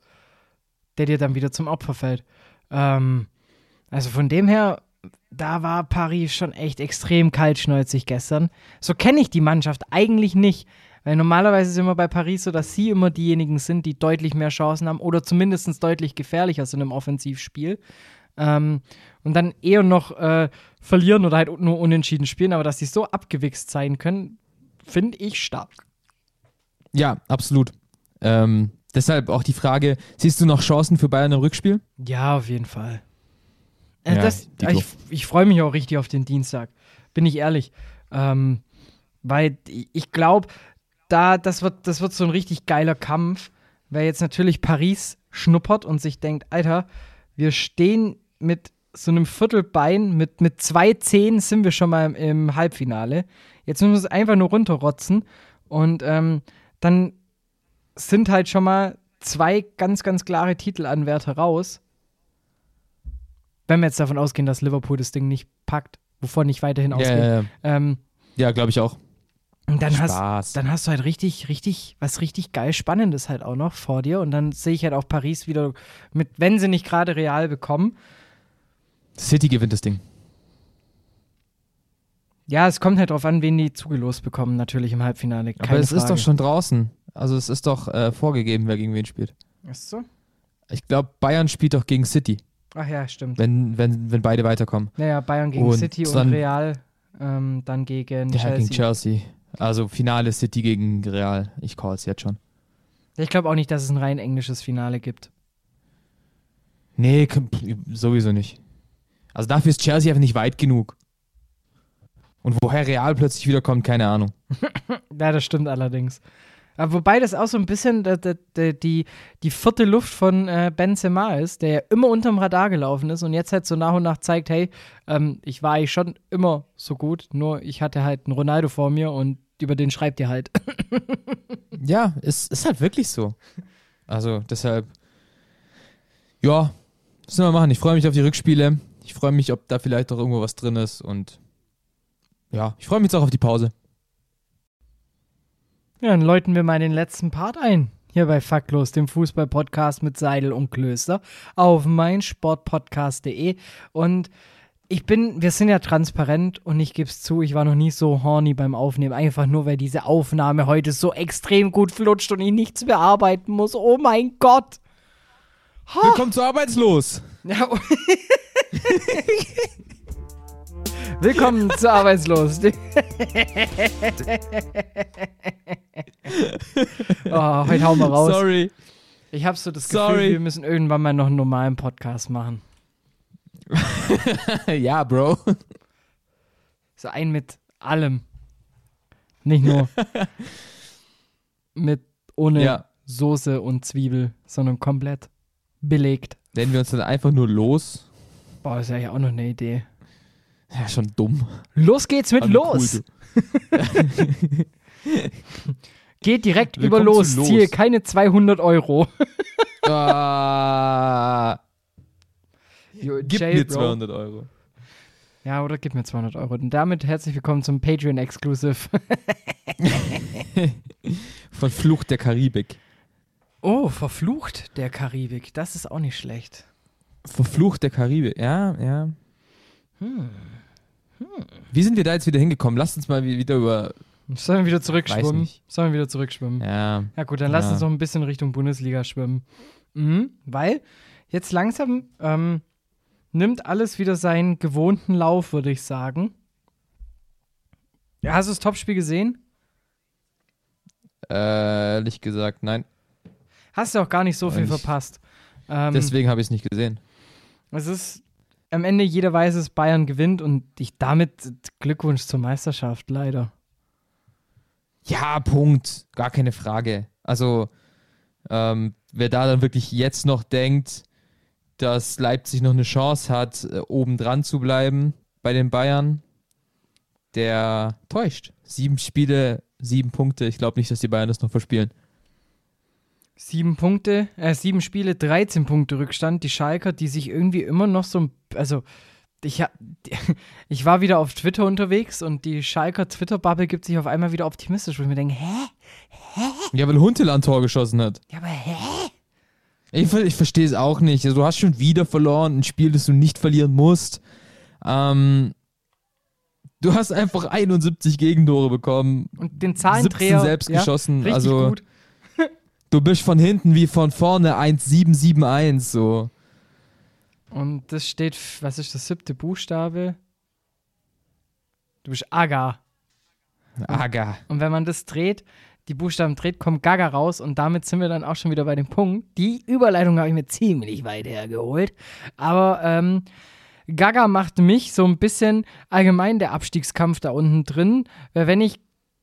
der dir dann wieder zum Opfer fällt. Ähm, also von dem her, da war Paris schon echt extrem kaltschnäuzig gestern. So kenne ich die Mannschaft eigentlich nicht. Weil normalerweise ist immer bei Paris so, dass sie immer diejenigen sind, die deutlich mehr Chancen haben oder zumindest deutlich gefährlicher sind im Offensivspiel. Ähm, und dann eher noch äh, verlieren oder halt nur unentschieden spielen, aber dass sie so abgewichst sein können, finde ich stark. Ja, absolut. Ähm, deshalb auch die Frage: Siehst du noch Chancen für Bayern im Rückspiel? Ja, auf jeden Fall. Äh, Ja, das, Dito. ich ich freue mich auch richtig auf den Dienstag. Bin ich ehrlich. Ähm, weil ich glaube, da, das wird, das wird so ein richtig geiler Kampf, weil jetzt natürlich Paris schnuppert und sich denkt, Alter, wir stehen mit so einem Viertelbein, mit, mit zwei Zehen sind wir schon mal im, im Halbfinale. Jetzt müssen wir es einfach nur runterrotzen und ähm, dann sind halt schon mal zwei ganz, ganz klare Titelanwärter raus. Wenn wir jetzt davon ausgehen, dass Liverpool das Ding nicht packt, wovon ich weiterhin Ja, ausgehe. ja, ja. Ähm, ja glaube ich auch. dann hast, Spaß. dann hast du halt richtig, richtig, was richtig geil Spannendes halt auch noch vor dir. Und dann sehe ich halt auch Paris wieder mit, wenn sie nicht gerade real bekommen. City gewinnt das Ding. Ja, es kommt halt drauf an, wen die zugelost bekommen, natürlich im Halbfinale. Aber Keine es ist Frage. doch schon draußen. Also es ist doch äh, vorgegeben, wer gegen wen spielt. Ist so? Ich glaube, Bayern spielt doch gegen City, Ach ja, stimmt. wenn, wenn, wenn beide weiterkommen. Naja, Bayern gegen Und City und dann- Real ähm, dann gegen Der Chelsea. gegen Chelsea. Also Finale City gegen Real. Ich call es jetzt schon. Ich glaube auch nicht, dass es ein rein englisches Finale gibt. Nee, sowieso nicht. Also dafür ist Chelsea einfach nicht weit genug. Und woher Real plötzlich wiederkommt, keine Ahnung. *laughs* Ja, das stimmt allerdings. Aber wobei das auch so ein bisschen da, die, die vierte Luft von äh, Benzema ist, der ja immer unterm Radar gelaufen ist und jetzt halt so nach und nach zeigt, hey, ähm, ich war eigentlich schon immer so gut, nur ich hatte halt einen Ronaldo vor mir und über den schreibt ihr halt. *laughs* Ja, es ist halt wirklich so. Also deshalb, ja, was sollen wir machen? Ich freue mich auf die Rückspiele. Ich freue mich, ob da vielleicht doch irgendwo was drin ist. Und ja, ich freue mich jetzt auch auf die Pause. Ja, dann läuten wir mal den letzten Part ein. Hier bei Faktlos, dem Fußball-Podcast mit Seidel und Klöster auf meinsportpodcast.de. Und ich bin, wir sind ja transparent und ich gebe es zu, ich war noch nie so horny beim Aufnehmen. Einfach nur, weil diese Aufnahme heute so extrem gut flutscht und ich nichts bearbeiten muss. Oh mein Gott! Willkommen zu Arbeitslos. Ja, *laughs* Willkommen zu Arbeitslos. *laughs* oh, heute hauen wir raus. Sorry. Ich habe so das Gefühl, Sorry. wir müssen irgendwann mal noch einen normalen Podcast machen. *laughs* ja, Bro. So ein mit allem. Nicht nur *laughs* mit ohne Ja. Soße und Zwiebel, sondern komplett belegt. Nennen wir uns dann einfach nur los. Boah, ist ja ja auch noch eine Idee. Ja, schon dumm. Los geht's mit Aber los. cool, *laughs* Geht direkt Willkommen über los. Los. Ziel keine 200 Euro. ah, *laughs* gib Jay, mir Bro. 200 Euro. Ja, oder gib mir 200 Euro. Und damit herzlich willkommen zum Patreon Exclusive. *laughs* Von Fluch der Karibik. Oh, verflucht der Karibik. Das ist auch nicht schlecht. Verflucht der Karibik. Ja, ja. Hm. Wie sind wir da jetzt wieder hingekommen? Lasst uns mal wie- wieder über. Sollen wir wieder zurückschwimmen? Sollen wir wieder zurückschwimmen? Ja. Ja gut, dann lass Ja. uns noch ein bisschen Richtung Bundesliga schwimmen. Mhm, weil jetzt langsam ähm, nimmt alles wieder seinen gewohnten Lauf, würde ich sagen. Ja, hast du das Topspiel gesehen? Äh, ehrlich gesagt, nein. Hast du auch gar nicht so viel Ich- verpasst. Ähm, Deswegen habe ich es nicht gesehen. es ist am Ende jeder weiß es, Bayern gewinnt und ich damit Glückwunsch zur Meisterschaft, leider. Ja, Punkt. Gar keine Frage. Also, ähm, wer da dann wirklich jetzt noch denkt, dass Leipzig noch eine Chance hat, äh, oben dran zu bleiben bei den Bayern, der täuscht. Sieben Spiele, sieben Punkte. Ich glaube nicht, dass die Bayern das noch verspielen. Sieben Punkte, äh, sieben Spiele, 13 Punkte Rückstand. Die Schalker, die sich irgendwie immer noch so, also ich, *laughs* ich war wieder auf Twitter unterwegs und die Schalker Twitter-Bubble gibt sich auf einmal wieder optimistisch, wo ich mir denke, hä? Hä? Ja, weil Huntel ein Tor geschossen hat. Ja, aber hä? Ich, ich verstehe es auch nicht. Also, du hast schon wieder verloren, ein Spiel, das du nicht verlieren musst. Ähm, du hast einfach 71 Gegentore bekommen. Und den Zahlendreher. 17 selbst ja, geschossen. Richtig also, gut. Du bist von hinten wie von vorne 1-7-7-1, so. Und das steht, was ist das siebte Buchstabe? Du bist Aga. Aga. Und wenn man das dreht, die Buchstaben dreht, kommt Gaga raus und damit sind wir dann auch schon wieder bei dem Punkt. Die Überleitung habe ich mir ziemlich weit hergeholt. Aber ähm, Gaga macht mich so ein bisschen allgemein der Abstiegskampf da unten drin. Weil wenn ich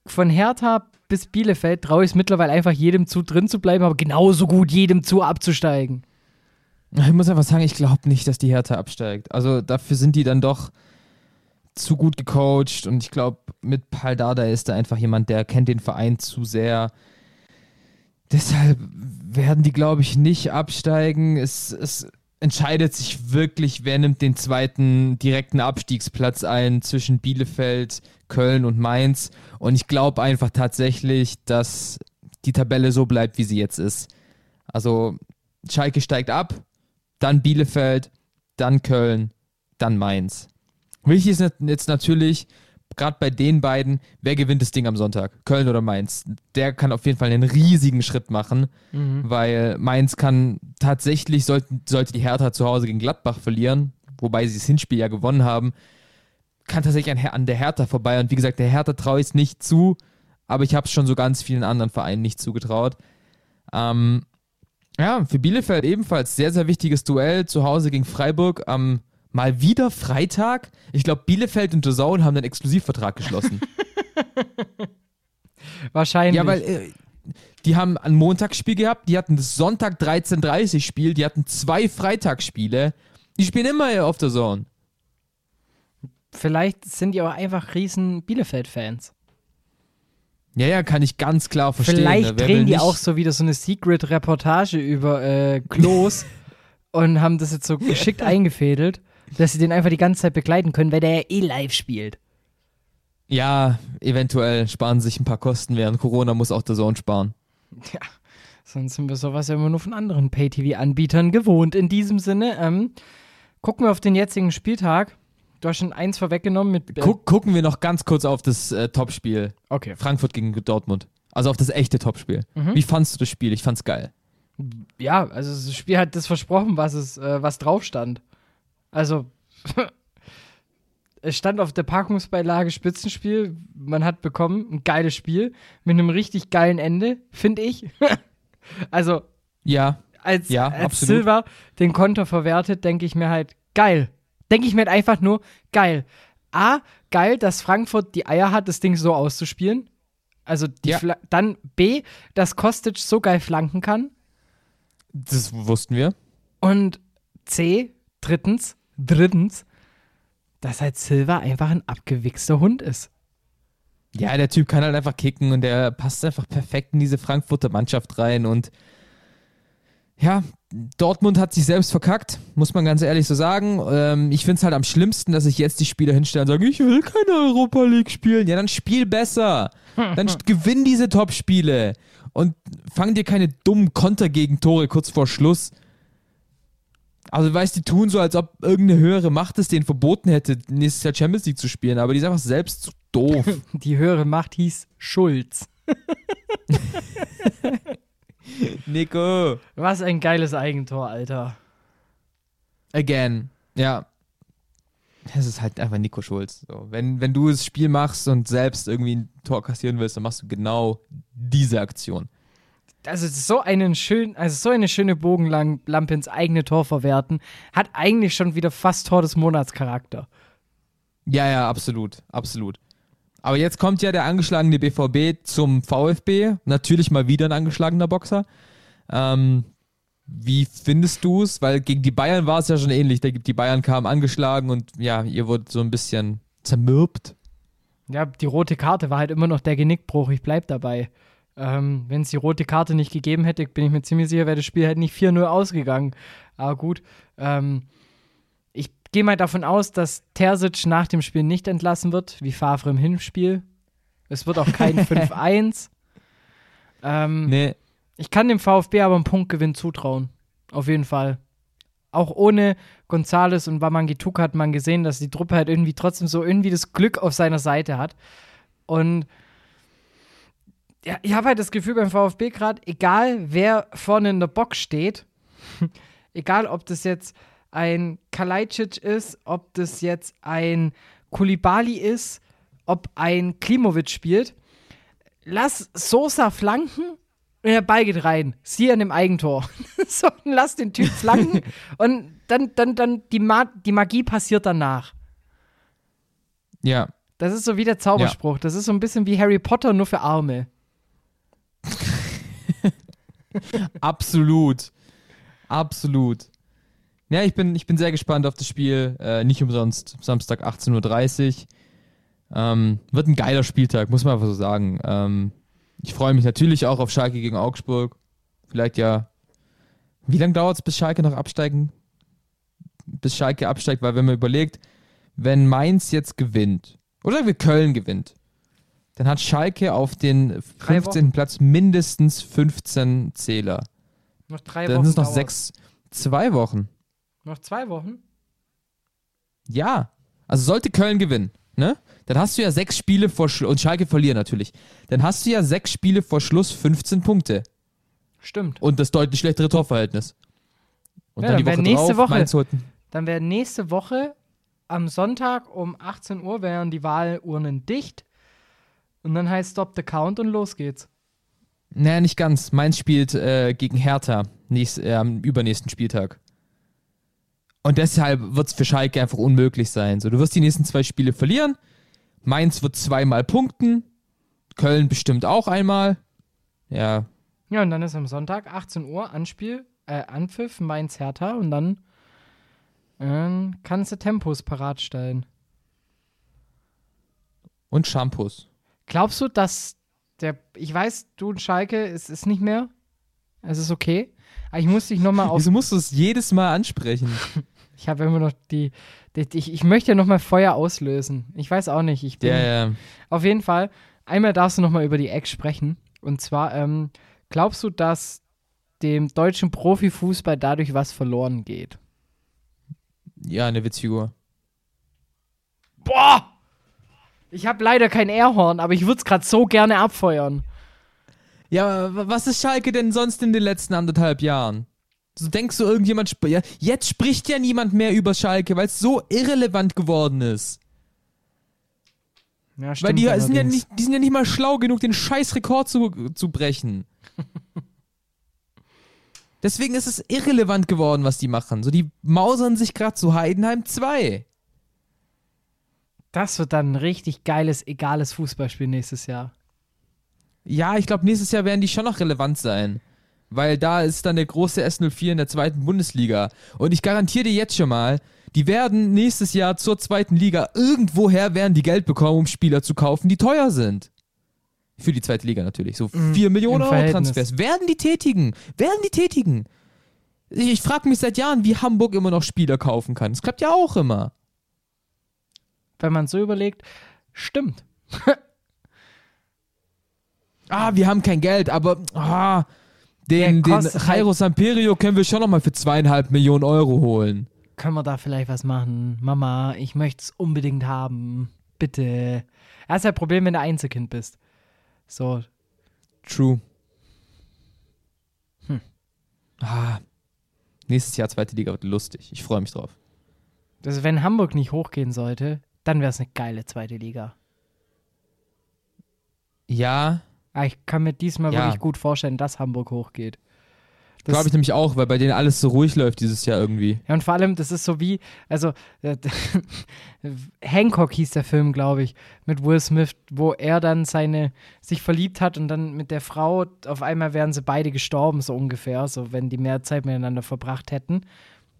von Hertha bis Bielefeld traue ich es mittlerweile einfach jedem zu drin zu bleiben, aber genauso gut jedem zu abzusteigen. Ich muss einfach sagen, ich glaube nicht, dass die Hertha absteigt. Also dafür sind die dann doch zu gut gecoacht und ich glaube, mit Paldada ist da einfach jemand, der kennt den Verein zu sehr. Deshalb werden die, glaube ich, nicht absteigen. Es, es entscheidet sich wirklich, wer nimmt den zweiten direkten Abstiegsplatz ein zwischen Bielefeld, Köln und Mainz. Und ich glaube einfach tatsächlich, dass die Tabelle so bleibt, wie sie jetzt ist. Also Schalke steigt ab, dann Bielefeld, dann Köln, dann Mainz. Wichtig ist jetzt natürlich, gerade bei den beiden, wer gewinnt das Ding am Sonntag? Köln oder Mainz? Der kann auf jeden Fall einen riesigen Schritt machen, Mhm. weil Mainz kann tatsächlich, sollte, sollte die Hertha zu Hause gegen Gladbach verlieren, wobei sie das Hinspiel ja gewonnen haben, kann tatsächlich an, an der Hertha vorbei. Und wie gesagt, der Hertha traue ich es nicht zu, aber ich habe es schon so ganz vielen anderen Vereinen nicht zugetraut. Ähm, ja, für Bielefeld ebenfalls sehr, sehr wichtiges Duell zu Hause gegen Freiburg am mal wieder Freitag. Ich glaube, Bielefeld und DAZN haben einen Exklusivvertrag geschlossen. *laughs* Wahrscheinlich. ja, weil äh, die haben ein Montagsspiel gehabt, die hatten das Sonntag 13.30 Spiel, die hatten zwei Freitagsspiele. Die spielen immer auf der Zone. Vielleicht sind die auch einfach riesen Bielefeld-Fans. Ja, ja, kann ich ganz klar verstehen. Vielleicht ne? Will drehen die nicht- auch so wieder so eine Secret-Reportage über äh, Klos *laughs* und haben das jetzt so geschickt *laughs* eingefädelt, dass sie den einfach die ganze Zeit begleiten können, weil der ja eh live spielt. Ja, eventuell sparen sich ein paar Kosten, während Corona muss auch der Zone sparen. Ja, sonst sind wir sowas ja immer nur von anderen Pay-TV-Anbietern gewohnt. In diesem Sinne, ähm, gucken wir auf den jetzigen Spieltag. Du hast schon eins vorweggenommen mit. Äh, Guck, gucken wir noch ganz kurz auf das äh, Topspiel. Okay. Frankfurt gegen Dortmund. Also auf das echte Topspiel. Mhm. Wie fandst du das Spiel? Ich fand's geil. Ja, also das Spiel hat das versprochen, was es, äh, was drauf stand. Also, *laughs* es stand auf der Packungsbeilage Spitzenspiel. Man hat bekommen ein geiles Spiel mit einem richtig geilen Ende, finde ich. *laughs* also, Ja, als, Ja, als absolut. Silva den Konter verwertet, denke ich mir halt, geil. Denke ich mir halt einfach nur, geil. A, geil, dass Frankfurt die Eier hat, das Ding so auszuspielen. Also die Ja. Dann B, dass Kostic so geil flanken kann. das wussten wir. Und C, drittens, drittens, dass halt Silva einfach ein abgewichster Hund ist. Ja, der Typ kann halt einfach kicken und der passt einfach perfekt in diese Frankfurter Mannschaft rein und ja, Dortmund hat sich selbst verkackt, muss man ganz ehrlich so sagen. Ähm, ich finde es halt am schlimmsten, dass sich jetzt die Spieler hinstellen und sagen, ich will keine Europa League spielen. Ja, dann spiel besser. Dann *laughs* gewinn diese Top-Spiele und fang dir keine dummen Kontergegentore kurz vor Schluss. Also, weißt die tun so, als ob irgendeine höhere Macht es denen verboten hätte, nächstes Jahr Champions League zu spielen, aber die sind einfach selbst zu doof. *laughs* Die höhere Macht hieß Schulz. *laughs* Nico. Was ein geiles Eigentor, Alter. Again. Ja. Es ist halt einfach Nico Schulz. So, wenn, wenn du das Spiel machst und selbst irgendwie ein Tor kassieren willst, dann machst du genau diese Aktion. Also so einen schön, also so eine schöne Bogenlampe ins eigene Tor verwerten, hat eigentlich schon wieder fast Tor des Monats Charakter. Ja, ja, absolut. Absolut. Aber jetzt kommt ja der angeschlagene BVB zum VfB. Natürlich mal wieder ein angeschlagener Boxer. Ähm, wie findest du es? Weil gegen die Bayern war es ja schon ähnlich. Die die Bayern kamen angeschlagen und ja, ihr wurdet so ein bisschen zermürbt. Ja, die rote Karte war halt immer noch der Genickbruch. Ich bleib dabei. Ähm, Wenn es die rote Karte nicht gegeben hätte, bin ich mir ziemlich sicher, wäre das Spiel halt nicht 4-0 ausgegangen. Aber gut. Ähm, ich gehe mal davon aus, dass Terzic nach dem Spiel nicht entlassen wird, wie Favre im Hinspiel. Es wird auch kein *laughs* 5-1. Ähm, Nee, Ich kann dem VfB aber einen Punktgewinn zutrauen. Auf jeden Fall. Auch ohne Gonzales und Wamangituka hat man gesehen, dass die Truppe halt irgendwie trotzdem so irgendwie das Glück auf seiner Seite hat. Und ja, ich habe halt das Gefühl beim VfB gerade, egal wer vorne in der Box steht, *laughs* egal ob das jetzt ein Kalajdzic ist, ob das jetzt ein Kulibali ist, ob ein Klimovic spielt, lass Sosa flanken und der Ball geht rein. Sie an dem Eigentor. *laughs* so, lass den Typ flanken *laughs* und dann, dann, dann die, Ma die Magie passiert danach. ja. Das ist so wie der Zauberspruch. Das ist so ein bisschen wie Harry Potter, nur für Arme. *laughs* Absolut. Absolut. Ja, ich bin, ich bin sehr gespannt auf das Spiel. Äh, nicht umsonst Samstag 18.30 Uhr. Ähm, wird ein geiler Spieltag, muss man einfach so sagen. Ähm, ich freue mich natürlich auch auf Schalke gegen Augsburg. Vielleicht ja. Wie lange dauert es, bis Schalke noch absteigen? Bis Schalke absteigt, weil wenn man überlegt, wenn Mainz jetzt gewinnt, oder wenn Köln gewinnt, dann hat Schalke auf den Drei 15. Platz mindestens 15 Zähler. Noch drei Dann Wochen. sind es noch sechs, zwei Wochen. Noch zwei Wochen? Ja. Also sollte Köln gewinnen, ne? Dann hast du ja sechs Spiele vor Schluss, und Schalke verlieren natürlich. Dann hast du ja sechs Spiele vor Schluss 15 Punkte. Stimmt. Und das deutlich schlechtere Torverhältnis. Und Ja, dann die dann Woche wär nächste drauf, Woche- Dann wäre nächste Woche am Sonntag um 18 Uhr wären die Wahlurnen dicht. Und dann heißt Stop the Count und los geht's. Naja, nicht ganz. Mainz spielt äh, gegen Hertha nächst, äh, am übernächsten Spieltag. Und deshalb wird es für Schalke einfach unmöglich sein. So, du wirst die nächsten zwei Spiele verlieren. Mainz wird zweimal punkten. Köln bestimmt auch einmal. Ja, Ja, und dann ist am Sonntag 18 Uhr Anspiel, äh, Anpfiff, Mainz Hertha und dann äh, kannst du Tempos parat stellen. und Shampoos. Glaubst du, dass der, ich weiß, du und Schalke, es ist nicht mehr, es ist okay, aber ich muss dich nochmal *laughs* auf Wieso musst du es jedes Mal ansprechen? *laughs* Ich habe immer noch die, die, die ich, ich möchte ja nochmal Feuer auslösen. Ich weiß auch nicht. Ich bin Ja, ja. auf jeden Fall. Einmal darfst du nochmal über die Ex sprechen. Und zwar, ähm, glaubst du, dass dem deutschen Profifußball dadurch was verloren geht? Ja, eine Witzfigur. Boah! Ich habe leider kein Airhorn, aber ich würde es gerade so gerne abfeuern. Ja, aber was ist Schalke denn sonst in den letzten anderthalb Jahren? So denkst du, irgendjemand. Sp ja, jetzt spricht ja niemand mehr über Schalke, weil es so irrelevant geworden ist. Ja, Weil die sind ja, nicht, die sind ja nicht mal schlau genug, den scheiß Rekord zu, zu brechen. *laughs* Deswegen ist es irrelevant geworden, was die machen. So, die mausern sich gerade zu Heidenheim 2. Das wird dann ein richtig geiles, egales Fußballspiel nächstes Jahr. Ja, ich glaube, nächstes Jahr werden die schon noch relevant sein. Weil da ist dann der große S04 in der zweiten Bundesliga. Und ich garantiere dir jetzt schon mal, die werden nächstes Jahr zur zweiten Liga irgendwoher werden die Geld bekommen, um Spieler zu kaufen, die teuer sind. Für die zweite Liga natürlich. So 4 Millionen im Euro Verhältnis. Transfers. Werden die tätigen? Werden die tätigen? Ich, ich frage mich seit Jahren, wie Hamburg immer noch Spieler kaufen kann. Das klappt ja auch immer. Wenn man so überlegt, stimmt. *laughs* Ah, wir haben kein Geld, aber ah, den, den Jairo Samperio können wir schon nochmal für zweieinhalb Millionen Euro holen. Können wir da vielleicht was machen? Mama, ich möchte es unbedingt haben. Bitte. Das ist ja ein Problem, wenn du Einzelkind bist. So, True. Hm. Ah, nächstes Jahr zweite Liga wird lustig. Ich freue mich drauf. also wenn Hamburg nicht hochgehen sollte, dann wäre es eine geile zweite Liga. Ja, Aber ich kann mir diesmal Ja. wirklich gut vorstellen, dass Hamburg hochgeht. Das- glaube ich nämlich auch, weil bei denen alles so ruhig läuft dieses Jahr irgendwie. Ja, und vor allem, das ist so wie, also, äh, *laughs* Hancock hieß der Film, glaube ich, mit Will Smith, wo er dann seine, sich verliebt hat und dann mit der Frau, auf einmal wären sie beide gestorben, so ungefähr, so wenn die mehr Zeit miteinander verbracht hätten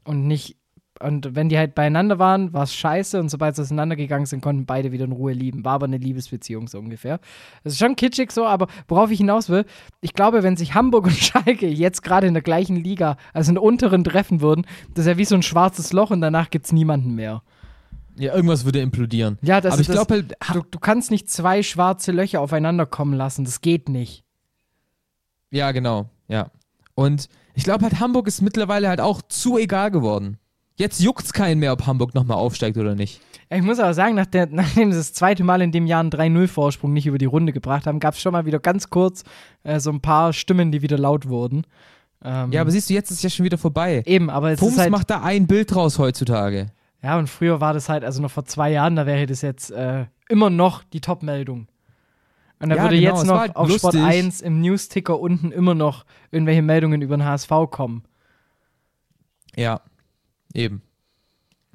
und nicht Und wenn die halt beieinander waren, war es scheiße. Und sobald sie auseinandergegangen sind, konnten beide wieder in Ruhe lieben. War aber eine Liebesbeziehung so ungefähr. Das ist schon kitschig so, aber worauf ich hinaus will, ich glaube, wenn sich Hamburg und *laughs* Schalke jetzt gerade in der gleichen Liga, also in der unteren treffen würden, das ist ja wie so ein schwarzes Loch und danach gibt es niemanden mehr. Ja, irgendwas würde implodieren. Ja, das Aber ich glaube halt, Du, du kannst nicht zwei schwarze Löcher aufeinander kommen lassen. Das geht nicht. ja, genau, ja. Und ich glaube halt, Hamburg ist mittlerweile halt auch zu egal geworden. Jetzt juckt's keinen mehr, ob Hamburg nochmal aufsteigt oder nicht. Ich muss aber sagen, nach der, *laughs* nachdem sie das zweite Mal in dem Jahr einen 3-0-Vorsprung nicht über die Runde gebracht haben, gab es schon mal wieder ganz kurz äh, so ein paar Stimmen, die wieder laut wurden. Ähm, Ja, aber siehst du, jetzt ist ja schon wieder vorbei. eben, aber es Pums ist halt, macht da ein Bild raus heutzutage. ja, und früher war das halt, also noch vor zwei Jahren, da wäre das jetzt äh, immer noch die Top-Meldung. Und da Ja, würde genau, jetzt es noch halt auf Sport lustig. 1 im News-Ticker unten immer noch irgendwelche Meldungen über den HSV kommen. Ja, eben.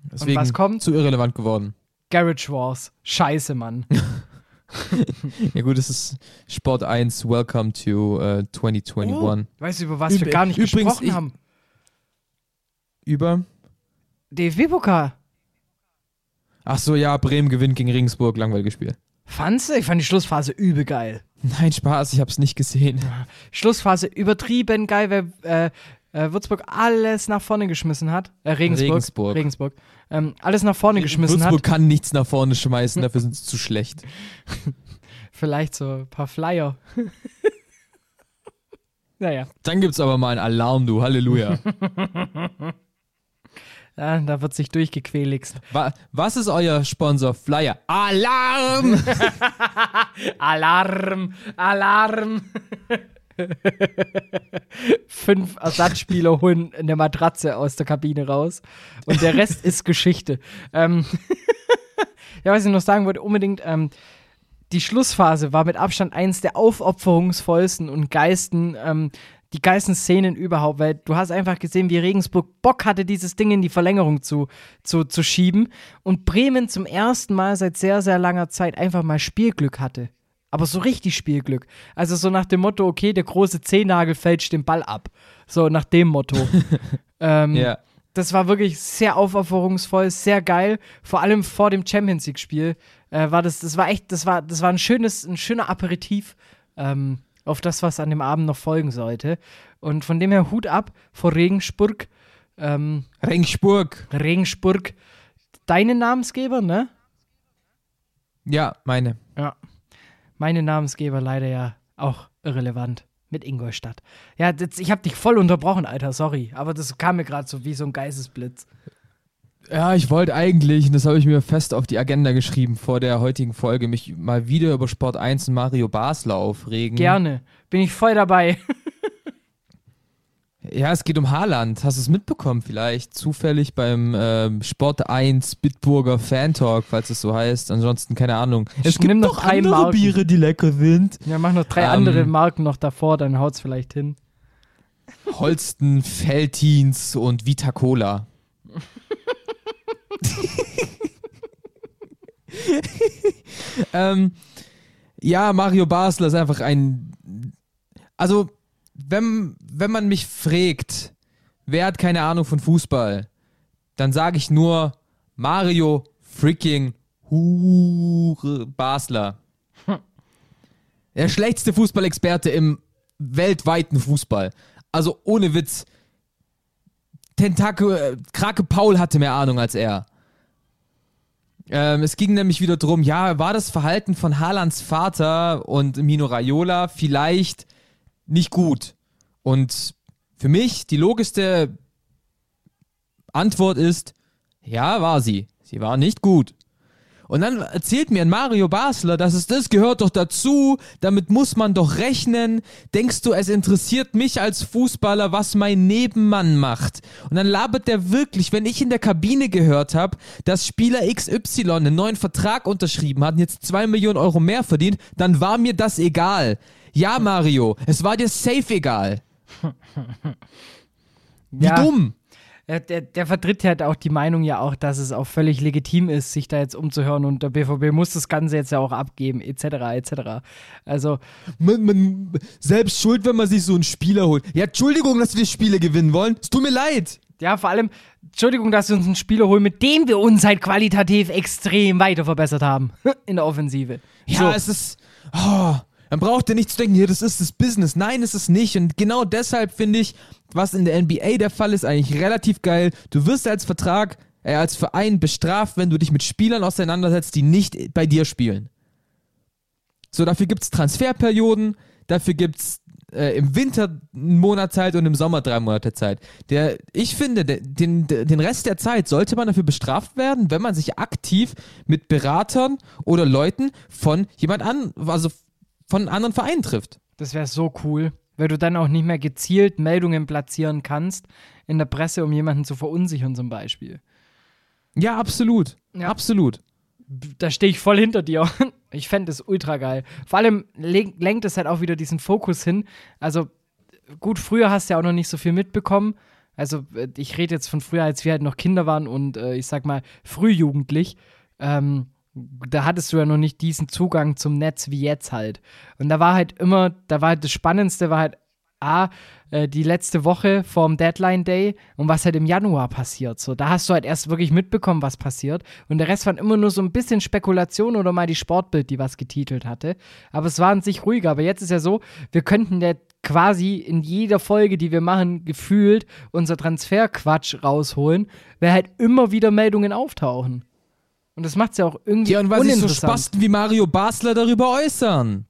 Deswegen was kommt? zu irrelevant geworden. Garage Wars. Scheiße, Mann. *laughs* *laughs* Ja gut, es ist Sport 1, Welcome to äh, 2021. Oh, weißt du, über was wir Üb- gar nicht übrigens, gesprochen ich- haben? Über? DFB-Pokal. Ach so, ja, Bremen gewinnt gegen Regensburg, langweiliges Spiel. Fandst du? Ich fand die Schlussphase übel geil. Nein, Spaß, ich hab's nicht gesehen. Schlussphase übertrieben geil, weil äh, äh, Würzburg alles nach vorne geschmissen hat. Äh, Regensburg. Regensburg. Regensburg. Ähm, alles nach vorne geschmissen Würzburg hat. kann nichts nach vorne schmeißen, dafür sind sie zu schlecht. *laughs* Vielleicht so ein paar Flyer. *laughs* naja, Dann gibt's aber mal einen Alarm, du, Halleluja. *laughs* ja, da wird sich durchgequäligst. Wa was ist euer Sponsor? Flyer. Alarm! Alarm! Alarm! Fünf Ersatzspieler holen eine Matratze aus der Kabine raus und der Rest *laughs* ist Geschichte. Ähm *laughs* ja, was ich noch sagen wollte, unbedingt, ähm, die Schlussphase war mit Abstand eins der aufopferungsvollsten und geilsten, ähm, die geilsten Szenen überhaupt, weil du hast einfach gesehen, wie Regensburg Bock hatte, dieses Ding in die Verlängerung zu, zu, zu schieben und Bremen zum ersten Mal seit sehr, sehr langer Zeit einfach mal Spielglück hatte. Aber so richtig Spielglück. Also so nach dem Motto, okay, der große Zehennagel fälscht den Ball ab. So nach dem Motto. *laughs* ähm, ja. das war wirklich sehr aufopferungsvoll, sehr geil. Vor allem vor dem Champions League-Spiel äh, war das, das war echt, das war, das war ein schönes, ein schöner Aperitif ähm, auf das, was an dem Abend noch folgen sollte. Und von dem her Hut ab vor Regensburg. Ähm, Regensburg. Regensburg, deine Namensgeber, ne? Ja, meine. Ja. Meine Namensgeber leider ja auch irrelevant. Mit Ingolstadt. Ja, das, ich hab dich voll unterbrochen, Alter, sorry. Aber das kam mir gerade so wie so ein Geistesblitz. Ja, ich wollte eigentlich, und das habe ich mir fest auf die Agenda geschrieben vor der heutigen Folge, mich mal wieder über Sport 1 und Mario Basler aufregen. Gerne. Bin ich voll dabei. *laughs* Ja, es geht um Haaland. Hast du es mitbekommen vielleicht? Zufällig beim ähm, Sport 1 Bitburger Fan Talk, falls es so heißt. Ansonsten keine Ahnung. Es gibt noch noch drei andere Marken. Biere, die lecker sind. Ja, mach noch drei Ähm. andere Marken noch davor, dann haut's vielleicht hin. Holsten, Feltins und Vita Cola. *laughs* ähm, ja, Mario Basler ist einfach ein. Also, wenn, wenn man mich fragt, wer hat keine Ahnung von Fußball, dann sage ich nur Mario freaking Hure Basler. *laughs* Der schlechteste Fußballexperte im weltweiten Fußball. Also ohne Witz. Tentakel, äh, Krake Paul hatte mehr Ahnung als er. Ähm, es ging nämlich wieder drum, ja, war das Verhalten von Haalands Vater und Mino Raiola vielleicht nicht gut? Und für mich die logischste Antwort ist, ja, war sie. Sie war nicht gut. Und dann erzählt mir ein Mario Basler, dass es das gehört doch dazu, damit muss man doch rechnen. Denkst du, es interessiert mich als Fußballer, was mein Nebenmann macht? Und dann labert der wirklich, wenn ich in der Kabine gehört habe, dass Spieler XY einen neuen Vertrag unterschrieben hat und jetzt zwei Millionen Euro mehr verdient, dann war mir das egal. Ja, Mario, es war dir safe egal. Wie Ja. dumm. Der, der, vertritt halt auch die Meinung ja auch, dass es auch völlig legitim ist, sich da jetzt umzuhören und der BVB muss das Ganze jetzt ja auch abgeben, etc., etc. Also, Man, man selbst schuld, wenn man sich so einen Spieler holt. Ja, Entschuldigung, dass wir Spiele gewinnen wollen. Es tut mir leid. Ja, vor allem, Entschuldigung, dass wir uns einen Spieler holen, mit dem wir uns halt qualitativ extrem weiter verbessert haben *laughs* in der Offensive. Ja, So. es ist. Oh, man braucht ja nicht zu denken, hier, das ist das Business. Nein, ist es nicht. Und genau deshalb finde ich, was in der NBA der Fall ist, eigentlich relativ geil. Du wirst als Vertrag, äh, als Verein bestraft, wenn du dich mit Spielern auseinandersetzt, die nicht bei dir spielen. So, dafür gibt es Transferperioden, dafür gibt es äh, im Winter einen Monat Zeit und im Sommer drei Monate Zeit. Der, ich finde, der, den, den Rest der Zeit sollte man dafür bestraft werden, wenn man sich aktiv mit Beratern oder Leuten von jemand an, also von anderen Vereinen trifft. Das wäre so cool, weil du dann auch nicht mehr gezielt Meldungen platzieren kannst in der Presse, um jemanden zu verunsichern zum Beispiel. Ja, absolut. Ja. Absolut. Da stehe ich voll hinter dir. *laughs* Ich fände es ultra geil. Vor allem len- lenkt es halt auch wieder diesen Fokus hin. Also, gut, früher hast du ja auch noch nicht so viel mitbekommen. Also, äh, ich rede jetzt von früher, als wir halt noch Kinder waren und äh, ich sag mal frühjugendlich. Ähm, da hattest du ja noch nicht diesen Zugang zum Netz wie jetzt halt. Und da war halt immer, da war halt das Spannendste, war halt A, äh, die letzte Woche vorm Deadline Day und was halt im Januar passiert. So, da hast du halt erst wirklich mitbekommen, was passiert. Und der Rest waren immer nur so ein bisschen Spekulation oder mal die Sportbild, die was getitelt hatte. Aber es war an sich ruhiger. Aber jetzt ist ja so, wir könnten ja quasi in jeder Folge, die wir machen, gefühlt unser Transferquatsch rausholen, weil halt immer wieder Meldungen auftauchen. Und das macht es ja auch irgendwie Ja, und weil sich so. Spasten wie Mario Basler darüber äußern.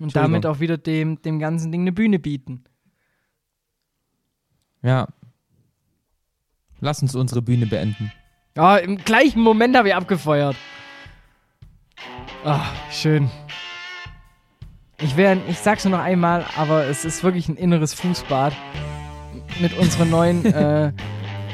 und damit auch wieder dem, dem ganzen Ding eine Bühne bieten. Ja. Lass uns unsere Bühne beenden. Ja, im gleichen Moment habe ich abgefeuert. Ah, schön. Ich wär, ich sag's nur noch einmal, aber es ist wirklich ein inneres Fußbad mit unserer neuen *laughs* äh,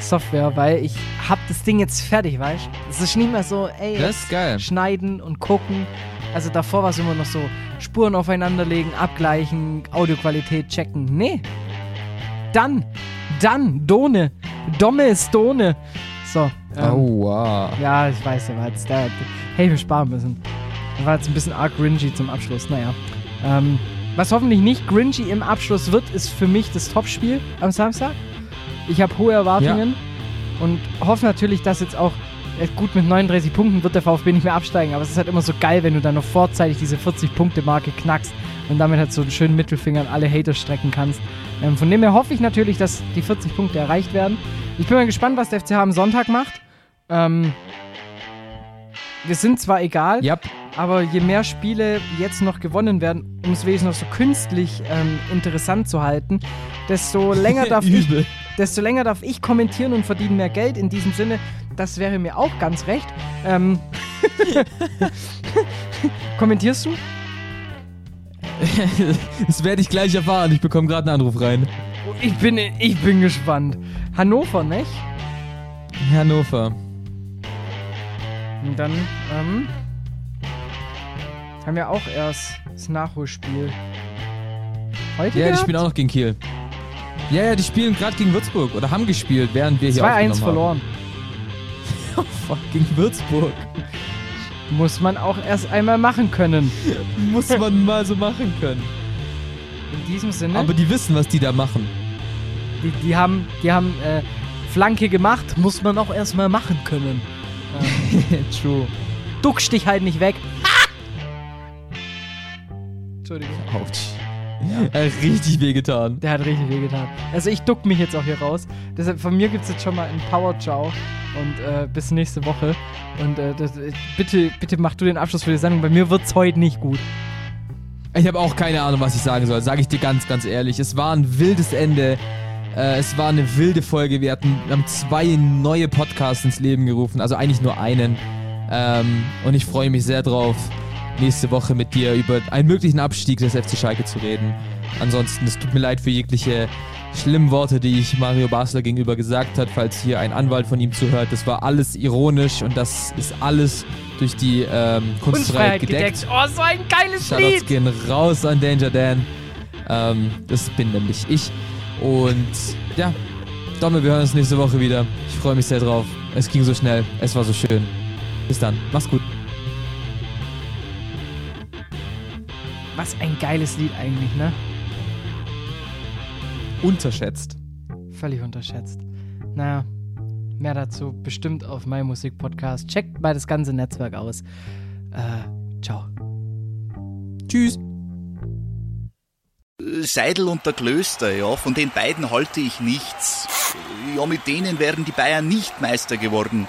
Software, weil ich hab das Ding jetzt fertig, weißt? Es ist nicht mehr so, ey, Das ist geil. schneiden und gucken. Also davor war es immer noch so, Spuren aufeinanderlegen, abgleichen, Audioqualität checken. Nee. Dann, dann, Done. Domme ist Done. So. ähm, Oh, wow. ja, ich weiß, der war jetzt, der, hey, wir sparen müssen. Der war jetzt ein bisschen arg cringy zum Abschluss, naja. Ähm, was hoffentlich nicht cringy im Abschluss wird, ist für mich das Topspiel am Samstag. Ich habe hohe Erwartungen und hoffe natürlich, dass jetzt auch, äh, gut, mit 39 Punkten wird der VfB nicht mehr absteigen, aber es ist halt immer so geil, wenn du dann noch vorzeitig diese 40-Punkte-Marke knackst und damit halt so einen schönen Mittelfinger an alle Hater strecken kannst. Ähm, von dem her hoffe ich natürlich, dass die 40 Punkte erreicht werden. Ich bin mal gespannt, was der FCH am Sonntag macht. Ähm, wir sind zwar egal, Ja, aber je mehr Spiele jetzt noch gewonnen werden, um es wenigstens noch so künstlich ähm, interessant zu halten, desto länger darf *laughs* ich. Desto länger darf ich kommentieren und verdiene mehr Geld. In diesem Sinne, das wäre mir auch ganz recht. Ähm, *laughs* kommentierst du? *laughs* Das werde ich gleich erfahren. Ich bekomme gerade einen Anruf rein. Ich bin, ich bin gespannt. Hannover, nicht? Hannover. Und dann ähm, haben wir auch erst das Nachholspiel. Heute? Ja, die gehabt? spielen auch noch gegen Kiel. Ja, ja, die spielen gerade gegen Würzburg oder haben gespielt, während wir hier 2-1 aufgenommen verloren. *laughs* Fuck, gegen Würzburg. Muss man auch erst einmal machen können. *laughs* Muss man mal so machen können. In diesem Sinne, Aber die wissen, was die da machen. die, die haben, die haben äh, Flanke gemacht, muss man auch erstmal machen können. *laughs* True. Duckst dich halt nicht weg. Entschuldigung. Autsch. Er hat richtig wehgetan. Der hat richtig wehgetan. Also ich duck mich jetzt auch hier raus. Deshalb von mir gibt es jetzt schon mal einen Power Ciao und äh, bis nächste Woche. Und äh, das, äh, bitte, bitte mach du den Abschluss für die Sendung. Bei mir wird's heute nicht gut. Ich habe auch keine Ahnung, was ich sagen soll. Sage ich dir ganz, ganz ehrlich. Es war ein wildes Ende. Äh, es war eine wilde Folge. Wir hatten haben zwei neue Podcasts ins Leben gerufen. Also eigentlich nur einen. Ähm, und ich freue mich sehr drauf, nächste Woche mit dir über einen möglichen Abstieg des FC Schalke zu reden. Ansonsten, es tut mir leid für jegliche schlimmen Worte, die ich Mario Basler gegenüber gesagt hat, falls hier ein Anwalt von ihm zuhört. Das war alles ironisch und das ist alles durch die ähm, Kunstfreiheit gedeckt. gedeckt. Oh, so ein geiles Shoutouts Lied. gehen raus an Danger Dan. Ähm, das bin nämlich ich. Und ja, Domme, wir hören uns nächste Woche wieder. Ich freue mich sehr drauf. Es ging so schnell. Es war so schön. Bis dann. Mach's gut. Was ein geiles Lied eigentlich, ne? Unterschätzt. Völlig unterschätzt. naja, mehr dazu bestimmt auf meinem Musikpodcast. Checkt mal das ganze Netzwerk aus. Äh, ciao. Tschüss. Seidel und der Klöster, ja, von den beiden halte ich nichts. Ja, mit denen wären die Bayern nicht Meister geworden.